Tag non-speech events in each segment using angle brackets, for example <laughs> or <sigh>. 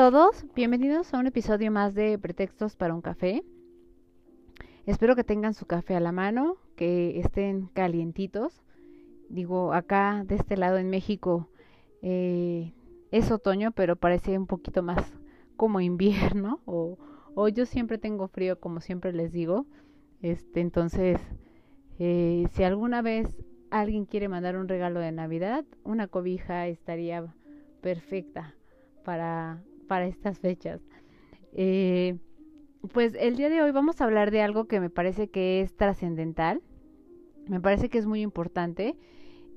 Todos, bienvenidos a un episodio más de Pretextos para un café. Espero que tengan su café a la mano, que estén calientitos. Digo, acá de este lado en México eh, es otoño, pero parece un poquito más como invierno. <laughs> O, yo siempre tengo frío, como siempre les digo. Este, entonces, eh, si alguna vez alguien quiere mandar un regalo de Navidad, una cobija estaría perfecta para, para estas fechas. Eh, pues el día de hoy vamos a hablar de algo que me parece que es trascendental, me parece que es muy importante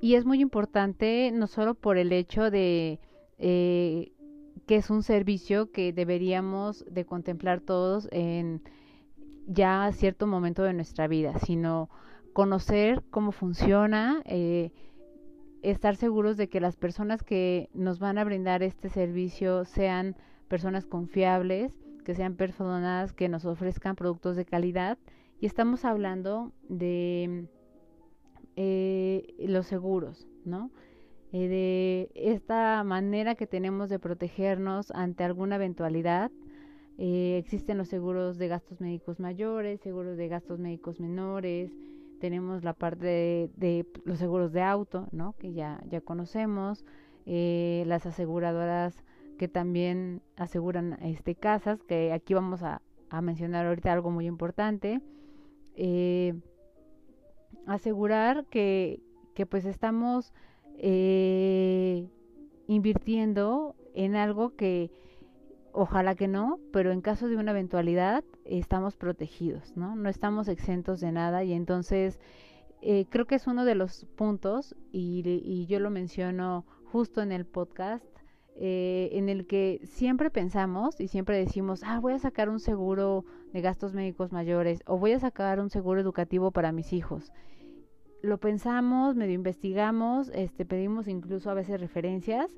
y es muy importante no solo por el hecho de eh, que es un servicio que deberíamos de contemplar todos en ya cierto momento de nuestra vida, sino conocer cómo funciona, eh, estar seguros de que las personas que nos van a brindar este servicio sean personas confiables, que sean personas que nos ofrezcan productos de calidad. Y estamos hablando de eh, los seguros, ¿no? Eh, de esta manera que tenemos de protegernos ante alguna eventualidad. Eh, existen los seguros de gastos médicos mayores, seguros de gastos médicos menores, tenemos la parte de, los seguros de auto, ¿no? Que ya, ya conocemos, eh, las aseguradoras que también aseguran este casas, que aquí vamos a, mencionar ahorita algo muy importante. Eh, asegurar que, que, pues estamos eh, invirtiendo en algo que Ojalá que no, pero en caso de una eventualidad estamos protegidos, ¿no? No estamos exentos de nada y entonces eh, creo que es uno de los puntos y, yo lo menciono justo en el podcast eh, en el que siempre pensamos y siempre decimos, ah, voy a sacar un seguro de gastos médicos mayores o voy a sacar un seguro educativo para mis hijos. Lo pensamos, medio investigamos, este, pedimos incluso a veces referencias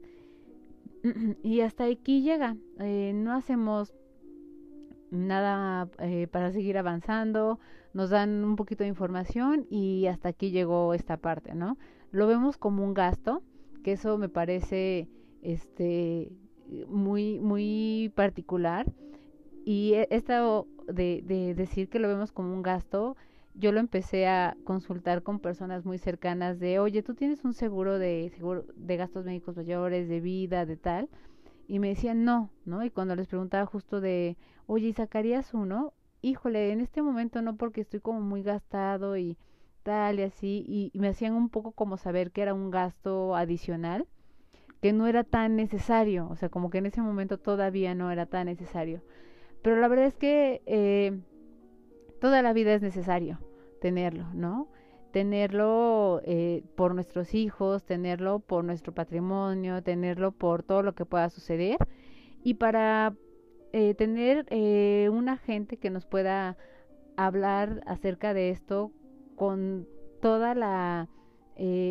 y hasta aquí llega. Eh, no hacemos nada eh, para seguir avanzando, nos dan un poquito de información y hasta aquí llegó esta parte, ¿no? Lo vemos como un gasto, que eso me parece este muy muy particular y e, esto de, de decir que lo vemos como un gasto yo lo empecé a consultar con personas muy cercanas de, oye, tú tienes un seguro de seguro de gastos médicos mayores, de vida, de tal, y me decían no, ¿no? Y cuando les preguntaba justo de, oye, ¿y sacarías uno? Híjole, en este momento no porque estoy como muy gastado y tal y así, y, y me hacían un poco como saber que era un gasto adicional, que no era tan necesario, o sea, como que en ese momento todavía no era tan necesario. Pero la verdad es que eh, toda la vida es necesario tenerlo, ¿no? Tenerlo eh, por nuestros hijos, tenerlo por nuestro patrimonio, tenerlo por todo lo que pueda suceder y para eh, tener eh, una gente que nos pueda hablar acerca de esto con toda la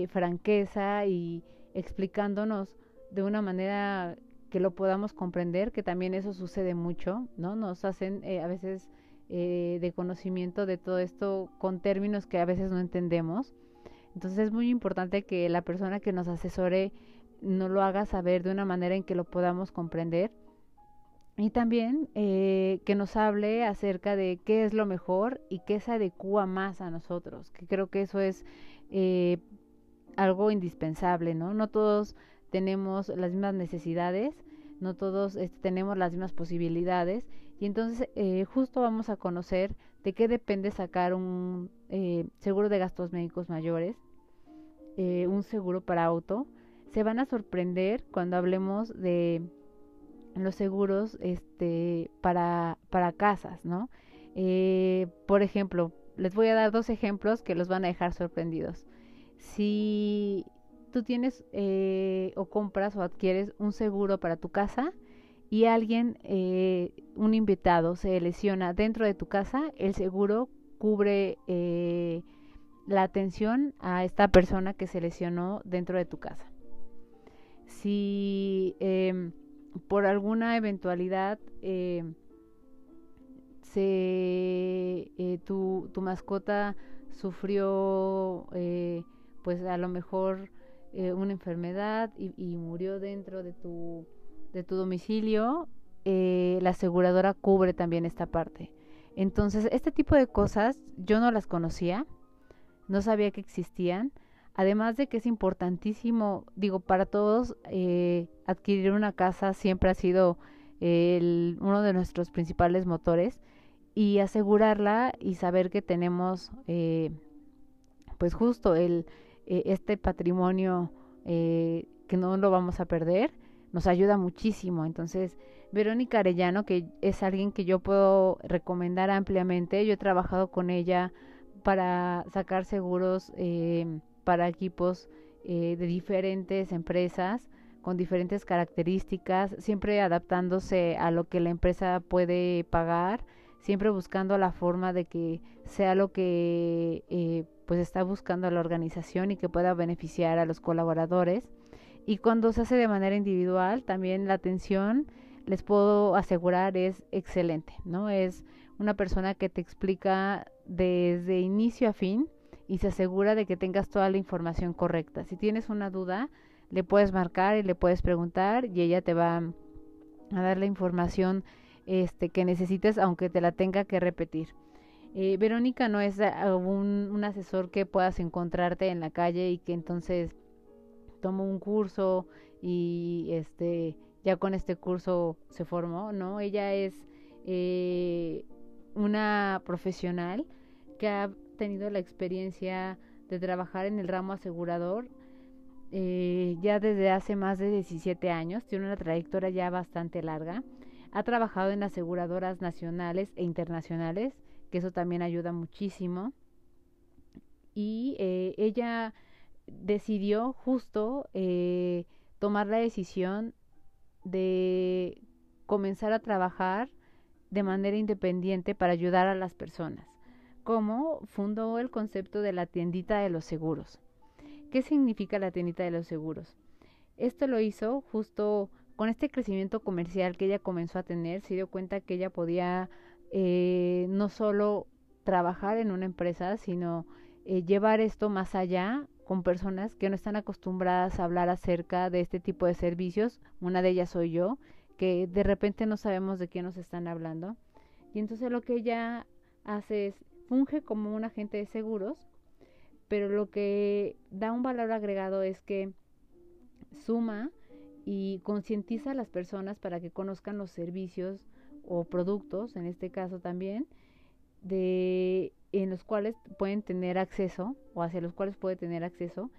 franqueza y explicándonos de una manera que lo podamos comprender, que también eso sucede mucho, ¿no? Nos hacen a veces eh, de conocimiento de todo esto con términos que a veces no entendemos. Entonces es muy importante que la persona que nos asesore no lo haga saber de una manera en que lo podamos comprender. Y también eh, que nos hable acerca de qué es lo mejor y qué se adecua más a nosotros, que creo que eso es eh, algo indispensable, ¿no? No todos tenemos las mismas necesidades, no todos este, tenemos las mismas posibilidades y entonces eh, justo vamos a conocer de qué depende sacar un eh, seguro de gastos médicos mayores, eh, un seguro para auto. Se van a sorprender cuando hablemos de los seguros este, para, para casas, ¿no? por ejemplo, les voy a dar dos ejemplos que los van a dejar sorprendidos. Si tú tienes eh, o compras o adquieres un seguro para tu casa y alguien, eh, un invitado, se lesiona dentro de tu casa, el seguro cubre eh, la atención a esta persona que se lesionó dentro de tu casa. Si em, por alguna eventualidad em, se, tu, tu, mascota sufrió, pues a lo mejor una enfermedad y, murió dentro de tu de tu domicilio, eh, la aseguradora cubre también esta parte. Entonces, este tipo de cosas yo no las conocía, no sabía que existían. Además de que es importantísimo, digo, para todos, eh, adquirir una casa siempre ha sido uno de nuestros principales motores y asegurarla y saber que tenemos, eh, pues justo el, este patrimonio que no lo vamos a perder nos ayuda muchísimo. Entonces, Verónica Arellano, que es alguien que yo puedo recomendar ampliamente, yo he trabajado con ella para sacar seguros eh, para equipos eh, de diferentes empresas con diferentes características, siempre adaptándose a lo que la empresa puede pagar, siempre buscando la forma de que sea lo que eh, pues está buscando la organización y que pueda beneficiar a los colaboradores. Y cuando se hace de manera individual, también la atención, les puedo asegurar, es excelente, ¿no? Es una persona que te explica desde inicio a fin y se asegura de que tengas toda la información correcta. Si tienes una duda, le puedes marcar y le puedes preguntar y ella te va a dar la información este, que necesites, aunque te la tenga que repetir. Eh, Verónica no es un, un asesor que puedas encontrarte en la calle y que entonces tomó un curso y este ya con este curso se formó, ¿no? Ella es eh, una profesional que ha tenido la experiencia de trabajar en el ramo asegurador eh, ya desde hace más de 17 años, tiene una trayectoria ya bastante larga, ha trabajado en aseguradoras nacionales e internacionales, que eso también ayuda muchísimo, y eh, ella decidió justo eh, tomar la decisión de comenzar a trabajar de manera independiente para ayudar a las personas, como fundó el concepto de la tiendita de los seguros. ¿Qué significa la tiendita de los seguros? Esto lo hizo justo con este crecimiento comercial que ella comenzó a tener, se dio cuenta que ella podía eh, no solo trabajar en una empresa, sino eh, llevar esto más allá con personas que no están acostumbradas a hablar acerca de este tipo de servicios. Una de ellas soy yo, que de repente no sabemos de qué nos están hablando. Y entonces lo que ella hace es funge como un agente de seguros, pero lo que da un valor agregado es que suma y concientiza a las personas para que conozcan los servicios o productos, en este caso también, de en los cuales pueden tener acceso o hacia los cuales puede tener acceso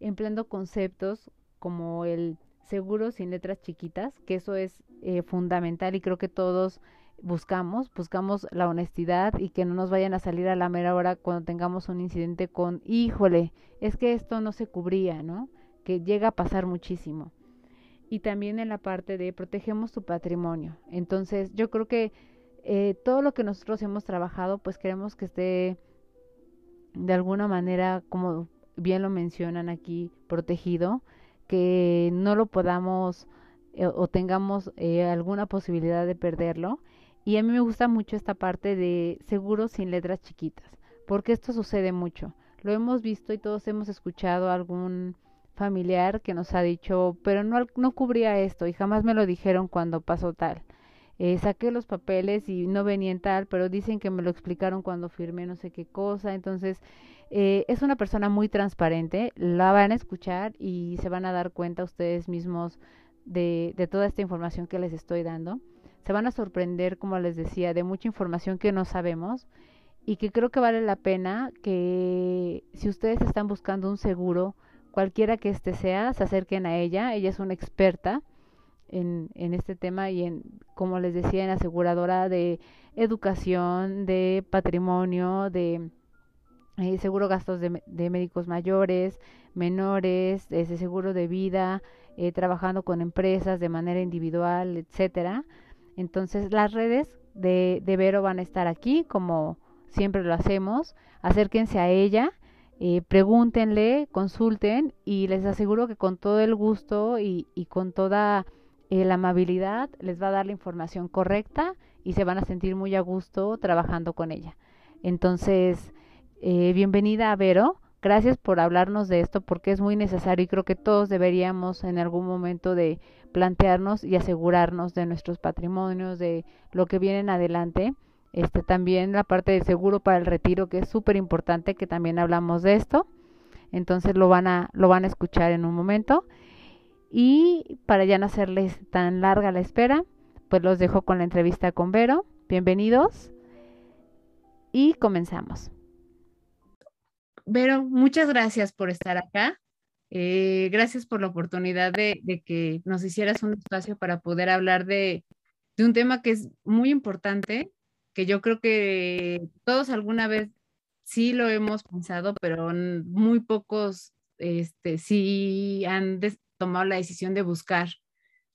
empleando conceptos como el seguro sin letras chiquitas, que eso es eh, fundamental y creo que todos buscamos, buscamos la honestidad y que no nos vayan a salir a la mera hora cuando tengamos un incidente con, híjole, es que esto no se cubría, ¿no? Que llega a pasar muchísimo. Y también en la parte de protegemos tu patrimonio. Entonces, yo creo que eh, todo lo que nosotros hemos trabajado, pues queremos que esté de alguna manera, como bien lo mencionan aquí, protegido, que no lo podamos eh, o tengamos eh, alguna posibilidad de perderlo. Y a mí me gusta mucho esta parte de seguros sin letras chiquitas, porque esto sucede mucho. Lo hemos visto y todos hemos escuchado algún familiar que nos ha dicho, pero no, no cubría esto y jamás me lo dijeron cuando pasó tal eh, saqué los papeles y no venían tal, pero dicen que me lo explicaron cuando firmé no sé qué cosa. Entonces, eh, es una persona muy transparente, la van a escuchar y se van a dar cuenta ustedes mismos de, de toda esta información que les estoy dando. Se van a sorprender, como les decía, de mucha información que no sabemos y que creo que vale la pena que si ustedes están buscando un seguro, cualquiera que este sea, se acerquen a ella. Ella es una experta en, en este tema y en, como les decía, en aseguradora de educación, de patrimonio, de eh, seguro gastos de, de, médicos mayores, menores, ese seguro de vida, eh, trabajando con empresas de manera individual, etcétera. Entonces las redes de, de Vero van a estar aquí, como siempre lo hacemos. Acérquense a ella, eh, pregúntenle, consulten y les aseguro que con todo el gusto y, con toda eh, la amabilidad les va a dar la información correcta y se van a sentir muy a gusto trabajando con ella. Entonces, eh, bienvenida a Vero. Gracias por hablarnos de esto porque es muy necesario y creo que todos deberíamos en algún momento de plantearnos y asegurarnos de nuestros patrimonios, de lo que viene en adelante. Este también la parte del seguro para el retiro que es súper importante que también hablamos de esto. Entonces lo van a lo van a escuchar en un momento. Y para ya no hacerles tan larga la espera, pues los dejo con la entrevista con Vero. Bienvenidos y comenzamos. Vero, muchas gracias por estar acá. Eh, gracias por la oportunidad de, que nos hicieras un espacio para poder hablar de, un tema que es muy importante, que yo creo que todos alguna vez sí lo hemos pensado, pero muy pocos este, sí han tomado la decisión de buscar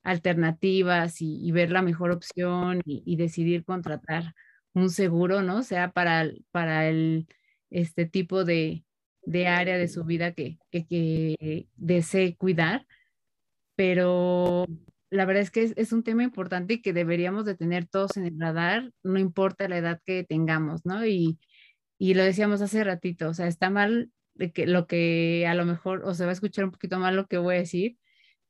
alternativas y, ver la mejor opción y, decidir contratar un seguro, ¿no? Sea para, para el este tipo de, de área de su vida que, que, desee cuidar, pero la verdad es que es, un tema importante y que deberíamos de tener todos en el radar, no importa la edad que tengamos, ¿no? Y, y lo decíamos hace ratito, o sea, está mal de que lo que a lo mejor, o se va a escuchar un poquito mal lo que voy a decir,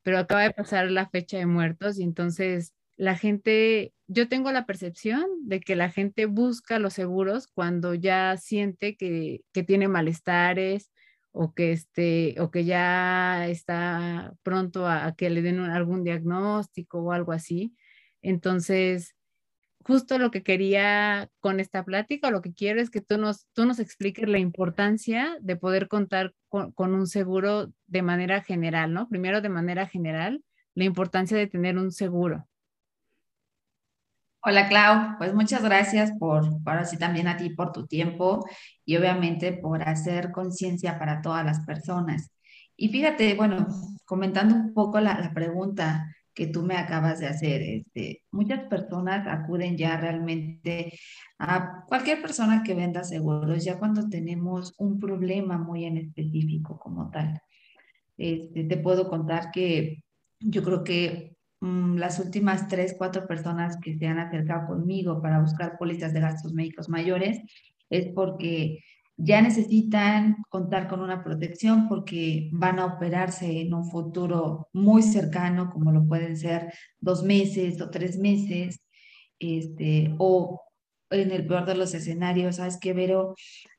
pero acaba de pasar la fecha de muertos y entonces la gente, yo tengo la percepción de que la gente busca los seguros cuando ya siente que, tiene malestares o que, este, o que ya está pronto a, que le den algún diagnóstico o algo así. Entonces, justo lo que quería con esta plática, lo que quiero es que tú nos, tú nos expliques la importancia de poder contar con, con un seguro de manera general, ¿no? Primero de manera general, la importancia de tener un seguro. Hola Clau, pues muchas gracias por, ahora sí también a ti por tu tiempo y obviamente por hacer conciencia para todas las personas. Y fíjate, bueno, comentando un poco la, pregunta que tú me acabas de hacer, este, muchas personas acuden ya realmente a cualquier persona que venda seguros, ya cuando tenemos un problema muy en específico como tal. Este, te puedo contar que yo creo que las últimas tres, cuatro personas que se han acercado conmigo para buscar pólizas de gastos médicos mayores es porque ya necesitan contar con una protección porque van a operarse en un futuro muy cercano, como lo pueden ser dos meses o tres meses, este, o en el peor de los escenarios, ¿sabes qué, Vero?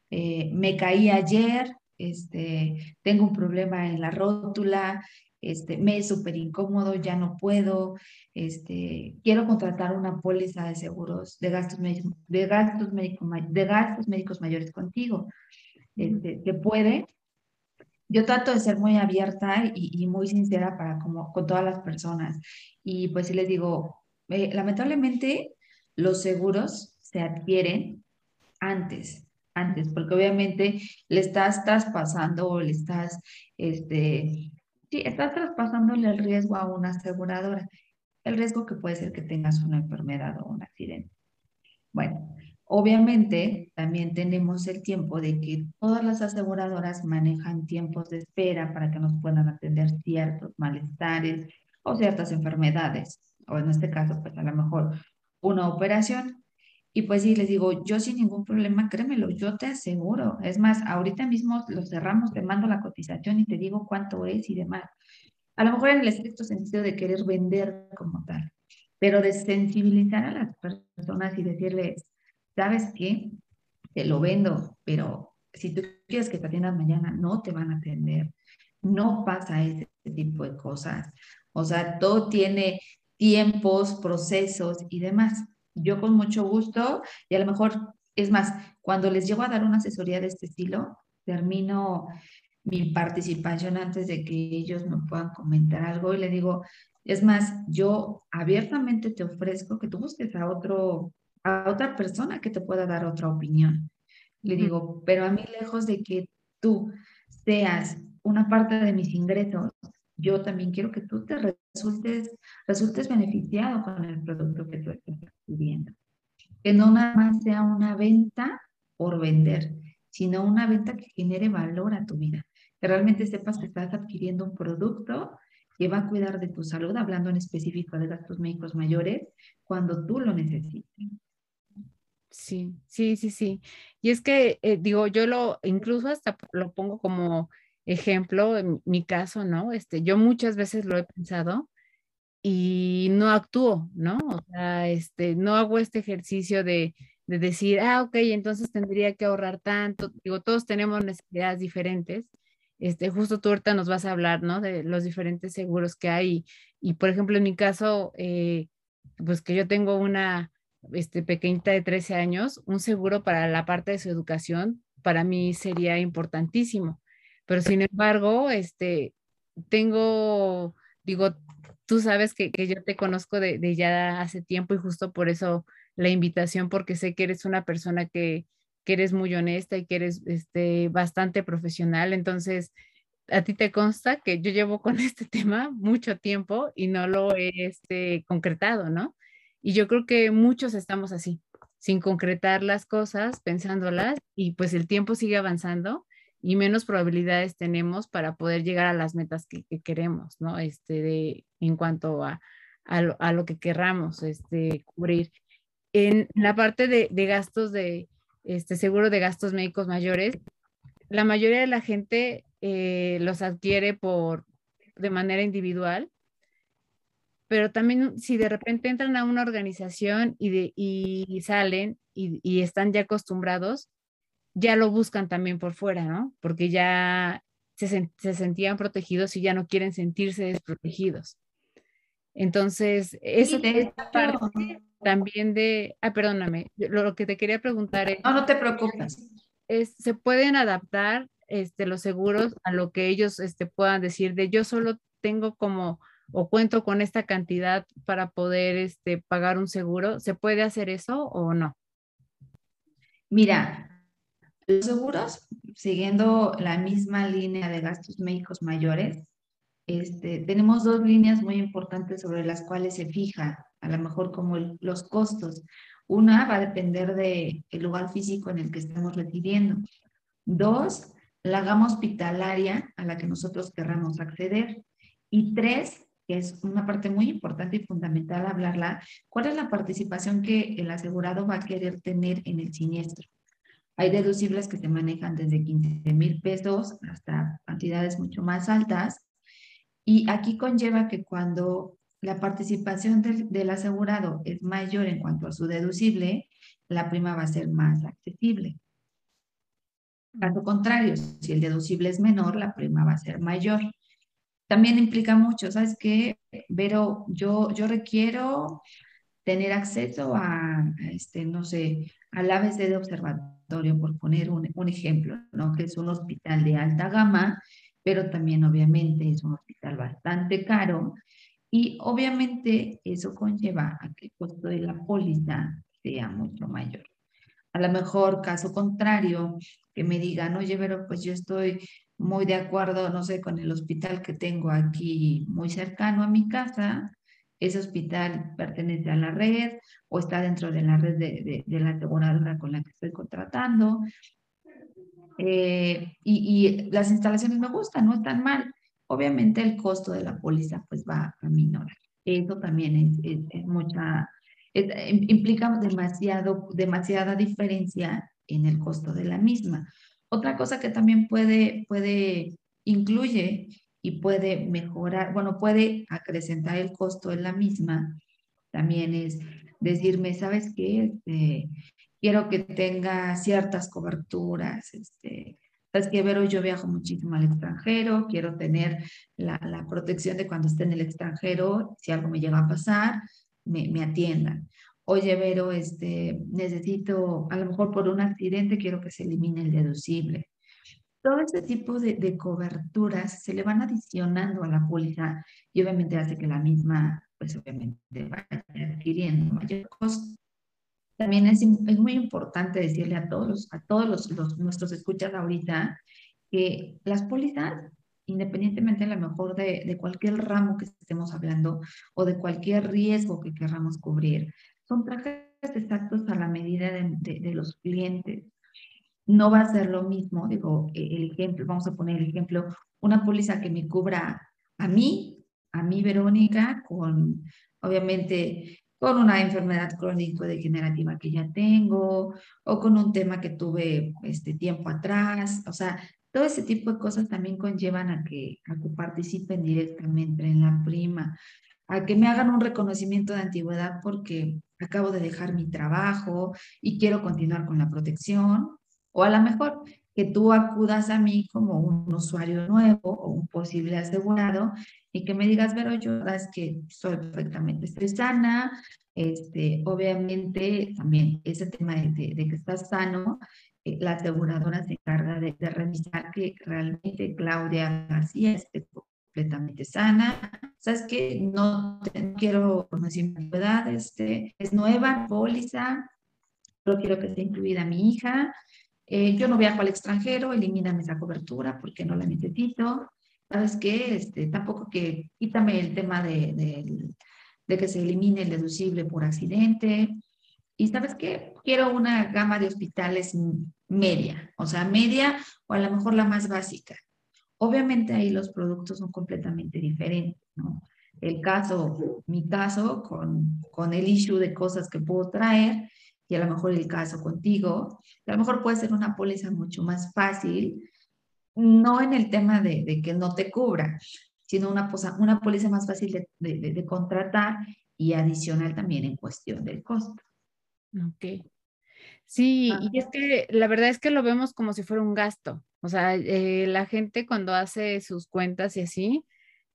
Eh, me caí ayer, este, tengo un problema en la rótula, este, me es súper incómodo, ya no puedo, este, quiero contratar una póliza de seguros de gastos, de gastos, de gastos médicos mayores contigo. Este, ¿Se puede? Yo trato de ser muy abierta y, muy sincera para como, con todas las personas. Y pues sí les digo, eh, lamentablemente los seguros se adquieren antes, antes, porque obviamente le estás traspasando o le estás este, Sí, estás traspasándole el riesgo a una aseguradora, el riesgo que puede ser que tengas una enfermedad o un accidente. Bueno, obviamente también tenemos el tiempo de que todas las aseguradoras manejan tiempos de espera para que nos puedan atender ciertos malestares o ciertas enfermedades, o en este caso, pues a lo mejor una operación. Y pues sí, les digo, yo sin ningún problema, créemelo, yo te aseguro. Es más, ahorita mismo lo cerramos, te mando la cotización y te digo cuánto es y demás. A lo mejor en el estricto sentido de querer vender como tal, pero de sensibilizar a las personas y decirles, ¿sabes qué? Te lo vendo, pero si tú quieres que te atiendan mañana, no te van a atender. No pasa ese tipo de cosas. O sea, todo tiene tiempos, procesos y demás yo con mucho gusto y a lo mejor, es más, cuando les llego a dar una asesoría de este estilo, termino mi participación antes de que ellos me puedan comentar algo y le digo, es más, yo abiertamente te ofrezco que tú busques a otro a otra persona que te pueda dar otra opinión. Le digo, pero a mí lejos de que tú seas una parte de mis ingresos, yo también quiero que tú te resultes, resultes beneficiado con el producto que tú estás adquiriendo. Que no nada más sea una venta por vender, sino una venta que genere valor a tu vida. Que realmente sepas que estás adquiriendo un producto que va a cuidar de tu salud, hablando en específico de gastos médicos mayores, cuando tú lo necesites. Sí, sí, sí, sí. Y es que, eh, digo, yo lo, incluso hasta lo pongo como ejemplo en mi caso, ¿no? Este, yo muchas veces lo he pensado y no actúo, ¿no? O sea, este, no hago este ejercicio de, de decir, ah, ok, entonces tendría que ahorrar tanto. Digo, todos tenemos necesidades diferentes. Este, justo tú ahorita nos vas a hablar, ¿no? De los diferentes seguros que hay. Y, por ejemplo, en mi caso, eh, pues que yo tengo una este, pequeñita de 13 años, un seguro para la parte de su educación para mí sería importantísimo. Pero sin embargo, este, tengo, digo, tú sabes que, que yo te conozco de, de, ya hace tiempo y justo por eso la invitación, porque sé que eres una persona que, que eres muy honesta y que eres este, bastante profesional. Entonces, a ti te consta que yo llevo con <laughs> este tema mucho tiempo y no lo he este, concretado, ¿no? Y yo creo que muchos estamos así, sin concretar las cosas, pensándolas, y pues el tiempo sigue avanzando y menos probabilidades tenemos para poder llegar a las metas que, queremos, ¿no? Este, de, en cuanto a, a, lo, a lo que querramos este, cubrir. En la parte de, de gastos de este, seguro de gastos médicos mayores, la mayoría de la gente eh, los adquiere por, de manera individual pero también si de repente entran a una organización y, de, y salen y, y, están ya acostumbrados, ya lo buscan también por fuera, ¿no? Porque ya se, se, sentían protegidos y ya no quieren sentirse desprotegidos. Entonces, eso es parte también de, ah, perdóname, lo, lo, que te quería preguntar es... No, no te preocupes. Es, ¿Se pueden adaptar este, los seguros a lo que ellos este, puedan decir de yo solo tengo como o cuento con esta cantidad para poder este, pagar un seguro. ¿Se puede hacer eso o no? Mira, los seguros, siguiendo la misma línea de gastos médicos mayores, este, tenemos dos líneas muy importantes sobre las cuales se fija, a lo mejor como el, los costos. Una va a depender del lugar físico en el que estamos residiendo. Dos, la gama hospitalaria a la que nosotros querramos acceder. Y tres, que es una parte muy importante y fundamental hablarla, cuál es la participación que el asegurado va a querer tener en el siniestro. Hay deducibles que se manejan desde 15 mil pesos hasta cantidades mucho más altas. Y aquí conlleva que cuando la participación del, del asegurado es mayor en cuanto a su deducible, la prima va a ser más accesible. Caso contrario, si el deducible es menor, la prima va a ser mayor también implica mucho, ¿sabes qué? Pero yo, yo requiero tener acceso a, este, no sé, al ABC de observatorio, por poner un, un, ejemplo, ¿no? Que es un hospital de alta gama, pero también obviamente es un hospital bastante caro y obviamente eso conlleva a que el costo de la póliza sea mucho mayor. A lo mejor, caso contrario, que me digan, oye, pero pues yo estoy muy de acuerdo, no sé, con el hospital que tengo aquí muy cercano a mi casa. Ese hospital pertenece a la red o está dentro de la red de, la aseguradora con la que estoy contratando. Eh, y, y, las instalaciones me gustan, no están mal. Obviamente el costo de la póliza pues va a minorar. Eso también es, es, mucha, implica demasiado, demasiada diferencia en el costo de la misma. Otra cosa que también puede, puede, incluye y puede mejorar, bueno, puede acrecentar el costo en la misma, también es decirme, ¿sabes qué? Este, quiero que tenga ciertas coberturas, este, sabes que Vero, yo viajo muchísimo al extranjero, quiero tener la, la, protección de cuando esté en el extranjero, si algo me llega a pasar, me, me atiendan oye, Vero, este, necesito, a lo mejor por un accidente quiero que se elimine el deducible. Todo este tipo de, de coberturas se le van adicionando a la póliza y obviamente hace que la misma, pues obviamente vaya adquiriendo mayor costo. también es, es muy importante decirle a todos, a todos los, los, nuestros escuchas ahorita que las pólizas, independientemente a lo mejor de, de cualquier ramo que estemos hablando o de cualquier riesgo que queramos cubrir, son trajes exactos a la medida de, de, de los clientes no va a ser lo mismo, digo, e, el ejemplo, vamos a poner el ejemplo, una póliza que me cubra a mí, a mí Verónica, con obviamente con una enfermedad crónico-degenerativa que ya tengo o con un tema que tuve este tiempo atrás, o sea, todo ese tipo de cosas también conllevan a que, a que participen directamente en la prima, a que me hagan un reconocimiento de antigüedad porque acabo de dejar mi trabajo y quiero continuar con la protección, o a lo mejor que tú acudas a mí como un usuario nuevo o un posible asegurado y que me digas, pero yo es que soy perfectamente, estoy sana, este, obviamente también ese tema de, que estás sano, eh, la aseguradora se encarga de, revisar que realmente Claudia García esté completamente sana, sabes que no, quiero conocer mi edad, este, es nueva, póliza, pero quiero que esté incluida mi hija, eh, yo no viajo al extranjero, elimíname esa cobertura porque no la necesito. ¿Sabes qué? Este, tampoco que quítame el tema de, de, de que se elimine el deducible por accidente. Y sabes qué? Quiero una gama de hospitales media, o sea, media o a lo mejor la más básica. Obviamente ahí los productos son completamente diferentes, ¿no? El caso, mi caso, con, con el issue de cosas que puedo traer, y a lo mejor el caso contigo, a lo mejor puede ser una póliza mucho más fácil, no en el tema de, de que no te cubra, sino una, una póliza más fácil de, de, de, contratar y adicional también en cuestión del costo. Ok. Sí, y es que la verdad es que lo vemos como si fuera un gasto. O sea, eh, la gente cuando hace sus cuentas y así,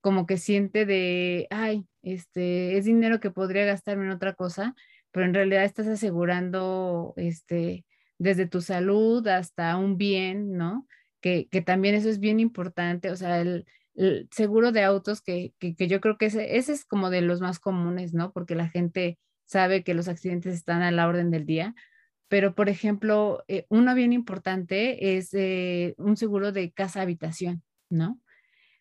como que siente de, ay, este, es dinero que podría gastarme en otra cosa, pero en realidad estás asegurando este, desde tu salud hasta un bien, ¿no? Que, que también eso es bien importante, o sea, el, seguro de autos que, que, que, yo creo que ese, ese es como de los más comunes, ¿no? Porque la gente sabe que los accidentes están a la orden del día, pero por ejemplo, eh, uno bien importante es eh, un seguro de casa-habitación, ¿no?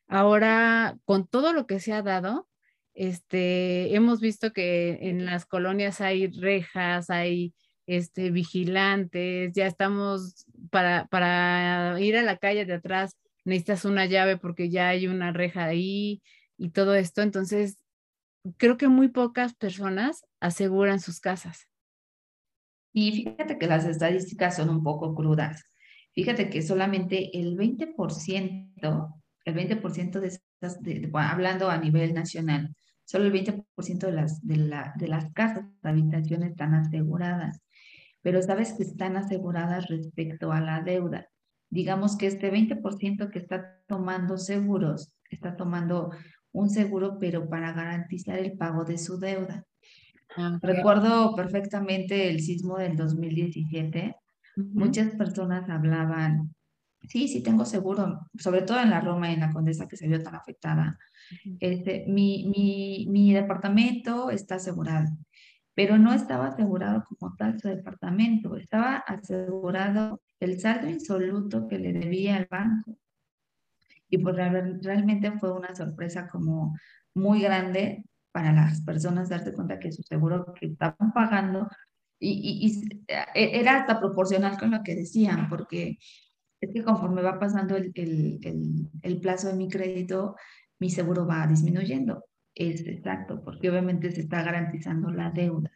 Ahora, con todo lo que se ha dado, este, hemos visto que en las colonias hay rejas, hay este, vigilantes, ya estamos para, para ir a la calle de atrás, necesitas una llave porque ya hay una reja ahí y todo esto. Entonces, creo que muy pocas personas aseguran sus casas. Y fíjate que las estadísticas son un poco crudas. Fíjate que solamente el 20%, el 20% de de, hablando a nivel nacional, Solo el 20% de las, de, la, de las casas de habitación están aseguradas, pero sabes que están aseguradas respecto a la deuda. Digamos que este 20% que está tomando seguros, está tomando un seguro, pero para garantizar el pago de su deuda. Okay. Recuerdo perfectamente el sismo del 2017. Uh -huh. Muchas personas hablaban, sí, sí tengo seguro, sobre todo en la Roma y en la Condesa que se vio tan afectada este, mi, mi, mi departamento está asegurado, pero no estaba asegurado como tal su departamento, estaba asegurado el saldo insoluto que le debía al banco. Y pues realmente fue una sorpresa como muy grande para las personas darse cuenta que su seguro que estaban pagando y, y, y era hasta proporcional con lo que decían, porque es que conforme va pasando el, el, el, plazo de mi crédito, mi seguro va disminuyendo. Es exacto, porque obviamente se está garantizando la deuda,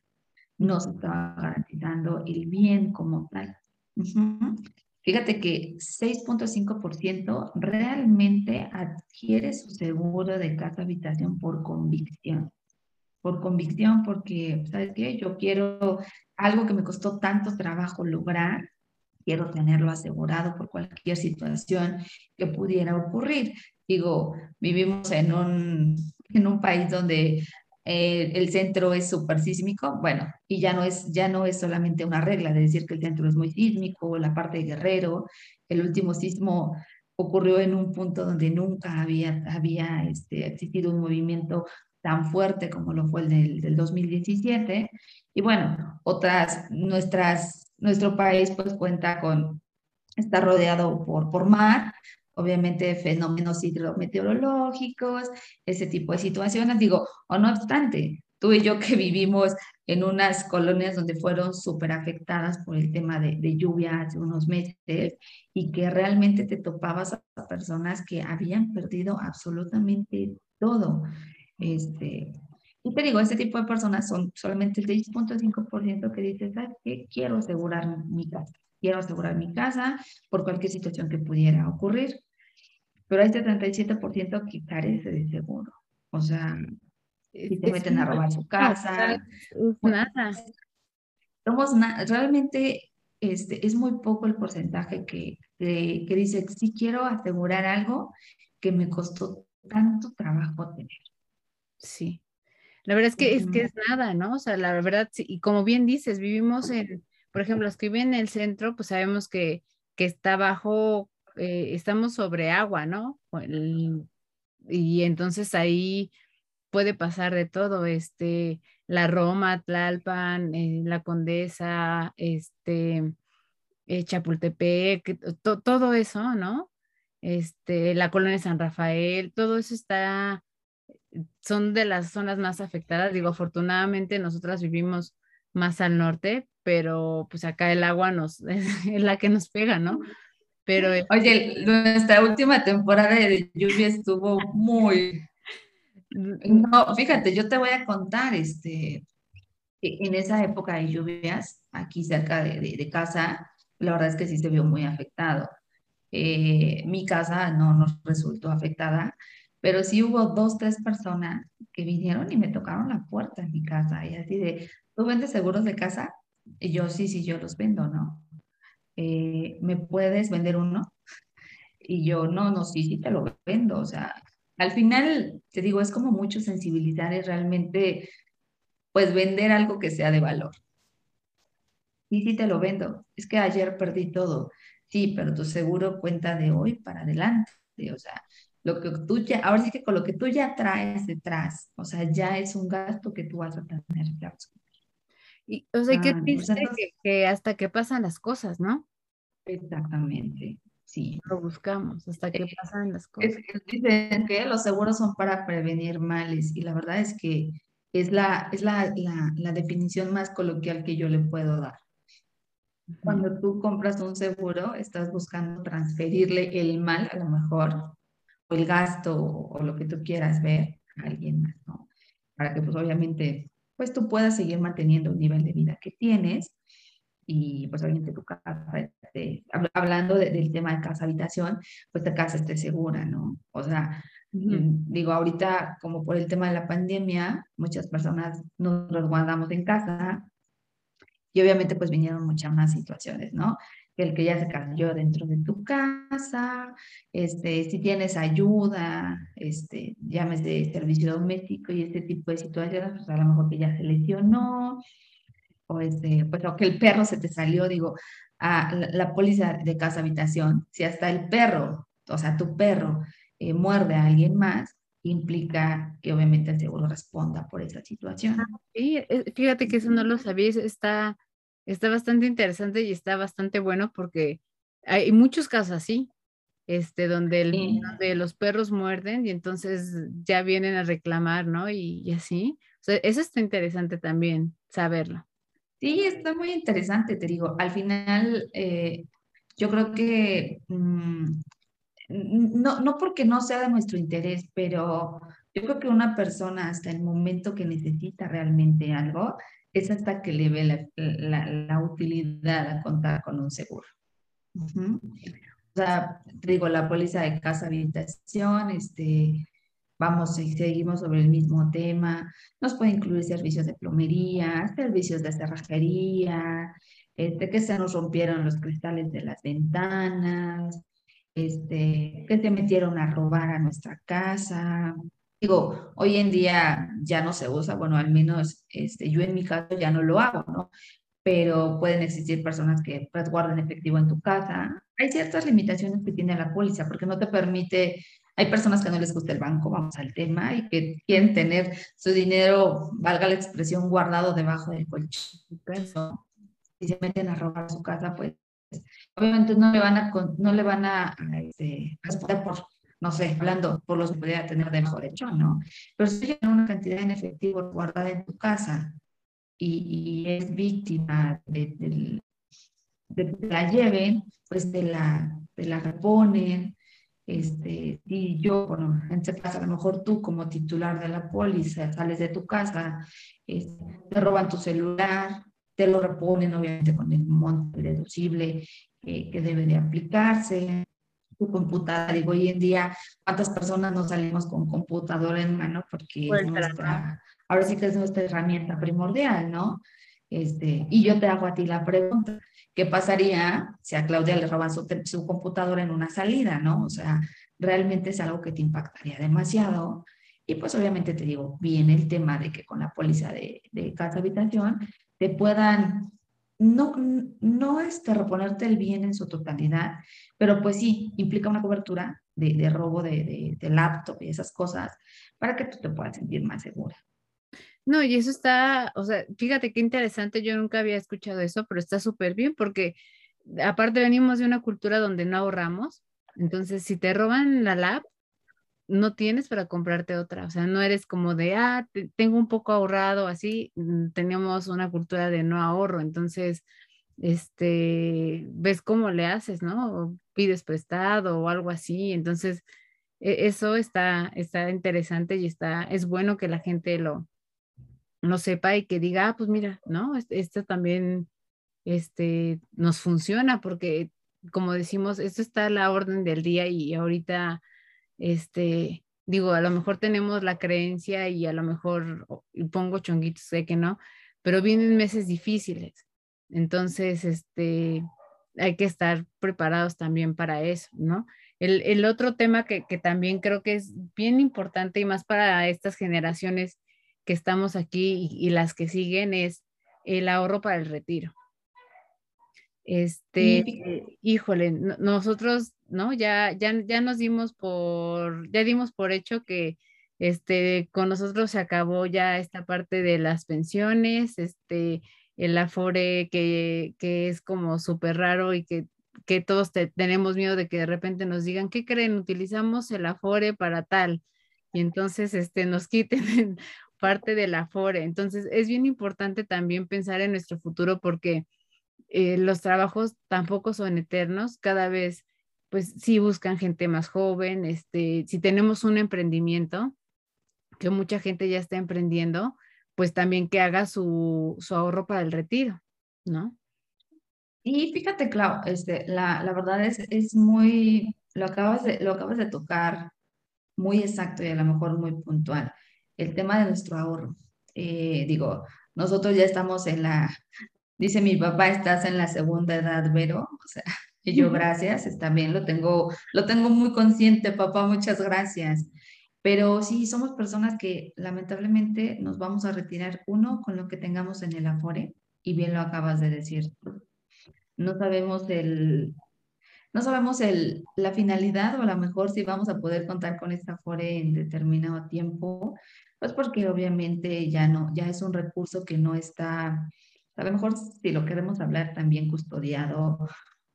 no se está garantizando el bien como tal. Fíjate que 6.5% realmente adquiere su seguro de casa habitación por convicción. Por convicción, porque, ¿sabes qué? Yo quiero algo que me costó tanto trabajo lograr, quiero tenerlo asegurado por cualquier situación que pudiera ocurrir. Digo, vivimos en un, en un país donde eh, el centro es súper sísmico, bueno, y ya no, es, ya no es solamente una regla de decir que el centro es muy sísmico, la parte de Guerrero, el último sismo ocurrió en un punto donde nunca había, había este, existido un movimiento tan fuerte como lo fue el del, del 2017. Y bueno, otras, nuestras, nuestro país pues cuenta con, está rodeado por, por mar, obviamente fenómenos hidrometeorológicos, ese tipo de situaciones, digo, o no obstante, tú y yo que vivimos en unas colonias donde fueron súper afectadas por el tema de, de, lluvia hace unos meses y que realmente te topabas a personas que habían perdido absolutamente todo. Este, y te digo, ese tipo de personas son solamente el 6.5% que dice, ¿sabes qué? Quiero asegurar mi casa. Quiero asegurar mi casa por cualquier situación que pudiera ocurrir. Pero hay este 37% que carece de seguro. O sea, si te meten a robar su casa. nada. Somos realmente este, es muy poco el porcentaje que, que, que dice, sí quiero asegurar algo que me costó tanto trabajo tener. Sí. La verdad es que es que es nada, ¿no? O sea, la verdad, y como bien dices, vivimos en, por ejemplo, los que viven en el centro, pues sabemos que, que está bajo, eh, estamos sobre agua, ¿no? y entonces ahí puede pasar de todo, este, la Roma, Tlalpan, eh, la Condesa, este, eh, Chapultepec, todo eso, ¿no? Este, la colonia de San Rafael, todo eso está, son de las zonas más afectadas. Digo, afortunadamente nosotras vivimos más al norte, pero pues acá el agua nos, <laughs> es la que nos pega, ¿no? Pero... Oye, nuestra última temporada de lluvia estuvo muy, no, fíjate, yo te voy a contar, este, en esa época de lluvias, aquí cerca de, casa, la verdad es que sí se vio muy afectado. Eh, mi casa no nos resultó afectada, pero sí hubo dos, tres personas que vinieron y me tocaron la puerta en mi casa y así de, ¿tú vendes seguros de casa? Y yo, sí, sí, yo los vendo, ¿no? Eh, ¿Me puedes vender uno? <laughs> Y yo, no, no, sí, sí te lo vendo, o sea, al final, te digo, es como mucho sensibilizar y realmente, pues vender algo que sea de valor. Y sí te lo vendo. Es que ayer perdí todo. Sí, pero tu seguro cuenta de hoy para adelante. O sea, lo que tú ya, ahora sí que con lo que tú ya traes detrás, o sea, ya es un gasto que tú vas a tener que Y, o sea, qué ah, triste que, hasta que pasan las cosas, ¿no? Exactamente. Sí. Lo buscamos hasta que pasan las cosas. dicen que los seguros son para prevenir males y la verdad es que es la, es la, la, definición más coloquial que yo le puedo dar. Cuando tú compras un seguro, estás buscando transferirle el mal, a lo mejor, o el gasto, o, lo que tú quieras ver a alguien más, ¿no? Para que, pues, obviamente, pues tú puedas seguir manteniendo el nivel de vida que tienes y pues obviamente tu casa, esté, hablando del tema de casa habitación, pues tu casa esté segura, ¿no? O sea, mm, digo, ahorita como por el tema de la pandemia, muchas personas nos los guardamos en casa y obviamente pues vinieron muchas más situaciones, ¿no? El que ya se cayó dentro de tu casa, este, si tienes ayuda, este, llames de servicio doméstico y este tipo de situaciones, pues a lo mejor que ya se lesionó, o, este, pues, que el perro se te salió, digo, a la, póliza de casa habitación, si hasta el perro, o sea, tu perro eh, muerde a alguien más, implica que obviamente el seguro responda por esa situación. Ah, sí, eh, fíjate que eso no lo sabías, está, está bastante interesante y está bastante bueno porque hay muchos casos así, este, donde, el, los perros muerden y entonces ya vienen a reclamar, ¿no? Y, y así. O sea, eso está interesante también saberlo. Sí, está muy interesante, te digo. Al final, eh, yo creo que mm, no, no porque no sea de nuestro interés, pero yo creo que una persona hasta el momento que necesita realmente algo, es hasta que le ve la, la, utilidad a contar con un seguro. O sea, te digo, la póliza de casa habitación, este, vamos y seguimos sobre el mismo tema. Nos puede incluir servicios de plomería, servicios de cerrajería, este, que se nos rompieron los cristales de las ventanas, este, que se metieron a robar a nuestra casa. Digo, hoy en día ya no se usa, bueno, al menos este, yo en mi caso ya no lo hago, ¿no? Pero pueden existir personas que resguarden efectivo en tu casa. Hay ciertas limitaciones que tiene la póliza porque no te permite Hay personas que no les gusta el banco, vamos al tema, y que quieren tener su dinero, valga la expresión, guardado debajo del colchón. Y se meten a robar su casa, pues obviamente no le van a, no le van a, este, por, no sé, hablando por los que podría tener debajo del colchón, ¿no? Pero si tiene una cantidad en efectivo guardada en tu casa y, es víctima de, de, la lleven, pues te la, te la reponen, este, y yo, bueno, en este caso, a lo mejor tú como titular de la póliza sales de tu casa, este, te roban tu celular, te lo reponen obviamente con el monto deducible que debe de aplicarse, tu computadora, digo, hoy en día, ¿cuántas personas no salimos con computadora en mano? Porque es nuestra, ahora sí que es nuestra herramienta primordial, ¿no? Este, y yo te hago a ti la pregunta, ¿qué pasaría si a Claudia le roban su, su, computadora en una salida, ¿no? O sea, realmente es algo que te impactaría demasiado. Y pues obviamente te digo, viene el tema de que con la póliza de, de casa habitación te puedan no, no este, reponerte el bien en su totalidad, pero pues sí, implica una cobertura de, de robo de, de, de, laptop y esas cosas para que tú te puedas sentir más segura. No, y eso está, o sea, fíjate qué interesante, yo nunca había escuchado eso, pero está súper bien porque aparte venimos de una cultura donde no ahorramos, entonces si te roban la lap, no tienes para comprarte otra, o sea, no eres como de, ah, tengo un poco ahorrado, así, mm, teníamos una cultura de no ahorro, entonces, este, ves cómo le haces, ¿no? O pides prestado o algo así, entonces, e, eso está, está interesante y está, es bueno que la gente lo, no sepa y que diga, ah, pues mira, ¿no? Esto también este, nos funciona porque, como decimos, esto está la orden del día y ahorita, este, digo, a lo mejor tenemos la creencia y a lo mejor pongo chonguitos, sé que no, pero vienen meses difíciles. Entonces, este, hay que estar preparados también para eso, ¿no? El, el otro tema que, que, también creo que es bien importante y más para estas generaciones que estamos aquí y, las que siguen es el ahorro para el retiro. Este, híjole, nosotros, ¿no? Ya, ya, ya nos dimos por, ya dimos por hecho que este, con nosotros se acabó ya esta parte de las pensiones, este, el afore que, que es como súper raro y que, que todos tenemos miedo de que de repente nos digan, ¿qué creen? Utilizamos el afore para tal. Y entonces este, nos <laughs> quiten parte de la Afore. Entonces, es bien importante también pensar en nuestro futuro porque eh, los trabajos tampoco son eternos, cada vez, pues sí buscan gente más joven, este, si tenemos un emprendimiento, que mucha gente ya está emprendiendo, pues también que haga su, su ahorro para el retiro, ¿no? Y fíjate, Clau, este, la, la verdad es, es muy, lo acabas, de, lo acabas de tocar muy exacto y a lo mejor muy puntual el tema de nuestro ahorro. Eh, digo, nosotros ya estamos en la, dice mi papá, estás en la segunda edad, Vero, o sea, <laughs> y yo gracias, también lo tengo, lo tengo muy consciente, papá, muchas gracias. Pero sí, somos personas que lamentablemente nos vamos a retirar, uno, con lo que tengamos en el Afore, y bien lo acabas de decir. No sabemos el, no sabemos el, la finalidad o a lo mejor si vamos a poder contar con esta Afore en determinado tiempo, pues porque obviamente ya no, ya es un recurso que no está, a lo mejor si lo queremos hablar también custodiado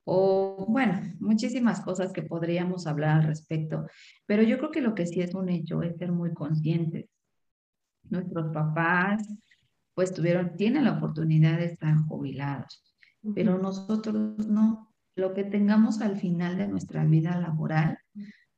o bueno, muchísimas cosas que podríamos hablar al respecto, pero yo creo que lo que sí es un hecho es ser muy conscientes. Nuestros papás pues tuvieron, tienen la oportunidad de estar jubilados, pero nosotros no. Lo que tengamos al final de nuestra vida laboral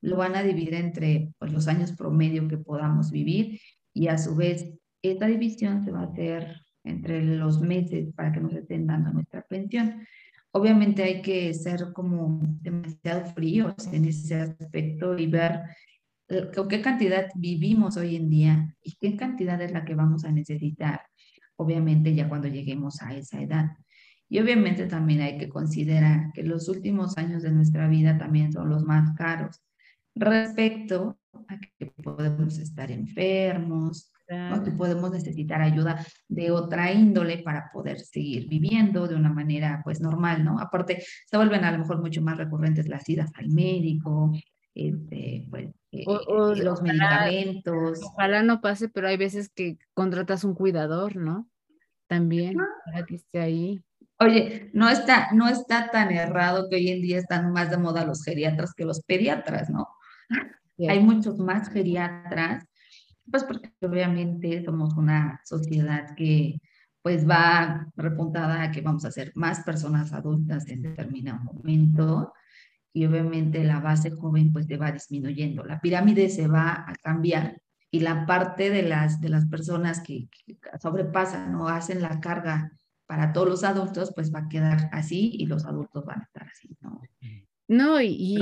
lo van a dividir entre pues, los años promedio que podamos vivir y a su vez esta división se va a hacer entre los meses para que nos estén dando nuestra pensión. Obviamente hay que ser como demasiado fríos en ese aspecto y ver eh, con qué cantidad vivimos hoy en día y qué cantidad es la que vamos a necesitar, obviamente ya cuando lleguemos a esa edad. Y obviamente también hay que considerar que los últimos años de nuestra vida también son los más caros respecto a que podemos estar enfermos, que podemos necesitar ayuda de otra índole para poder seguir viviendo de una manera pues normal, ¿no? Aparte, se vuelven a lo mejor mucho más recurrentes las idas al médico, este, pues, eh, los medicamentos. Ojalá no pase, pero hay veces que contratas un cuidador, ¿no? También, para que esté ahí. Oye, no está, no está tan errado que hoy en día están más de moda los geriatras que los pediatras, ¿no? Hay muchos más geriatras, pues porque obviamente somos una sociedad que pues va repuntada a que vamos a ser más personas adultas en determinado momento y obviamente la base joven pues se va disminuyendo. La pirámide se va a cambiar y la parte de las, de las personas que, sobrepasan o hacen la carga para todos los adultos pues va a quedar así y los adultos van a estar así, ¿no? No, y,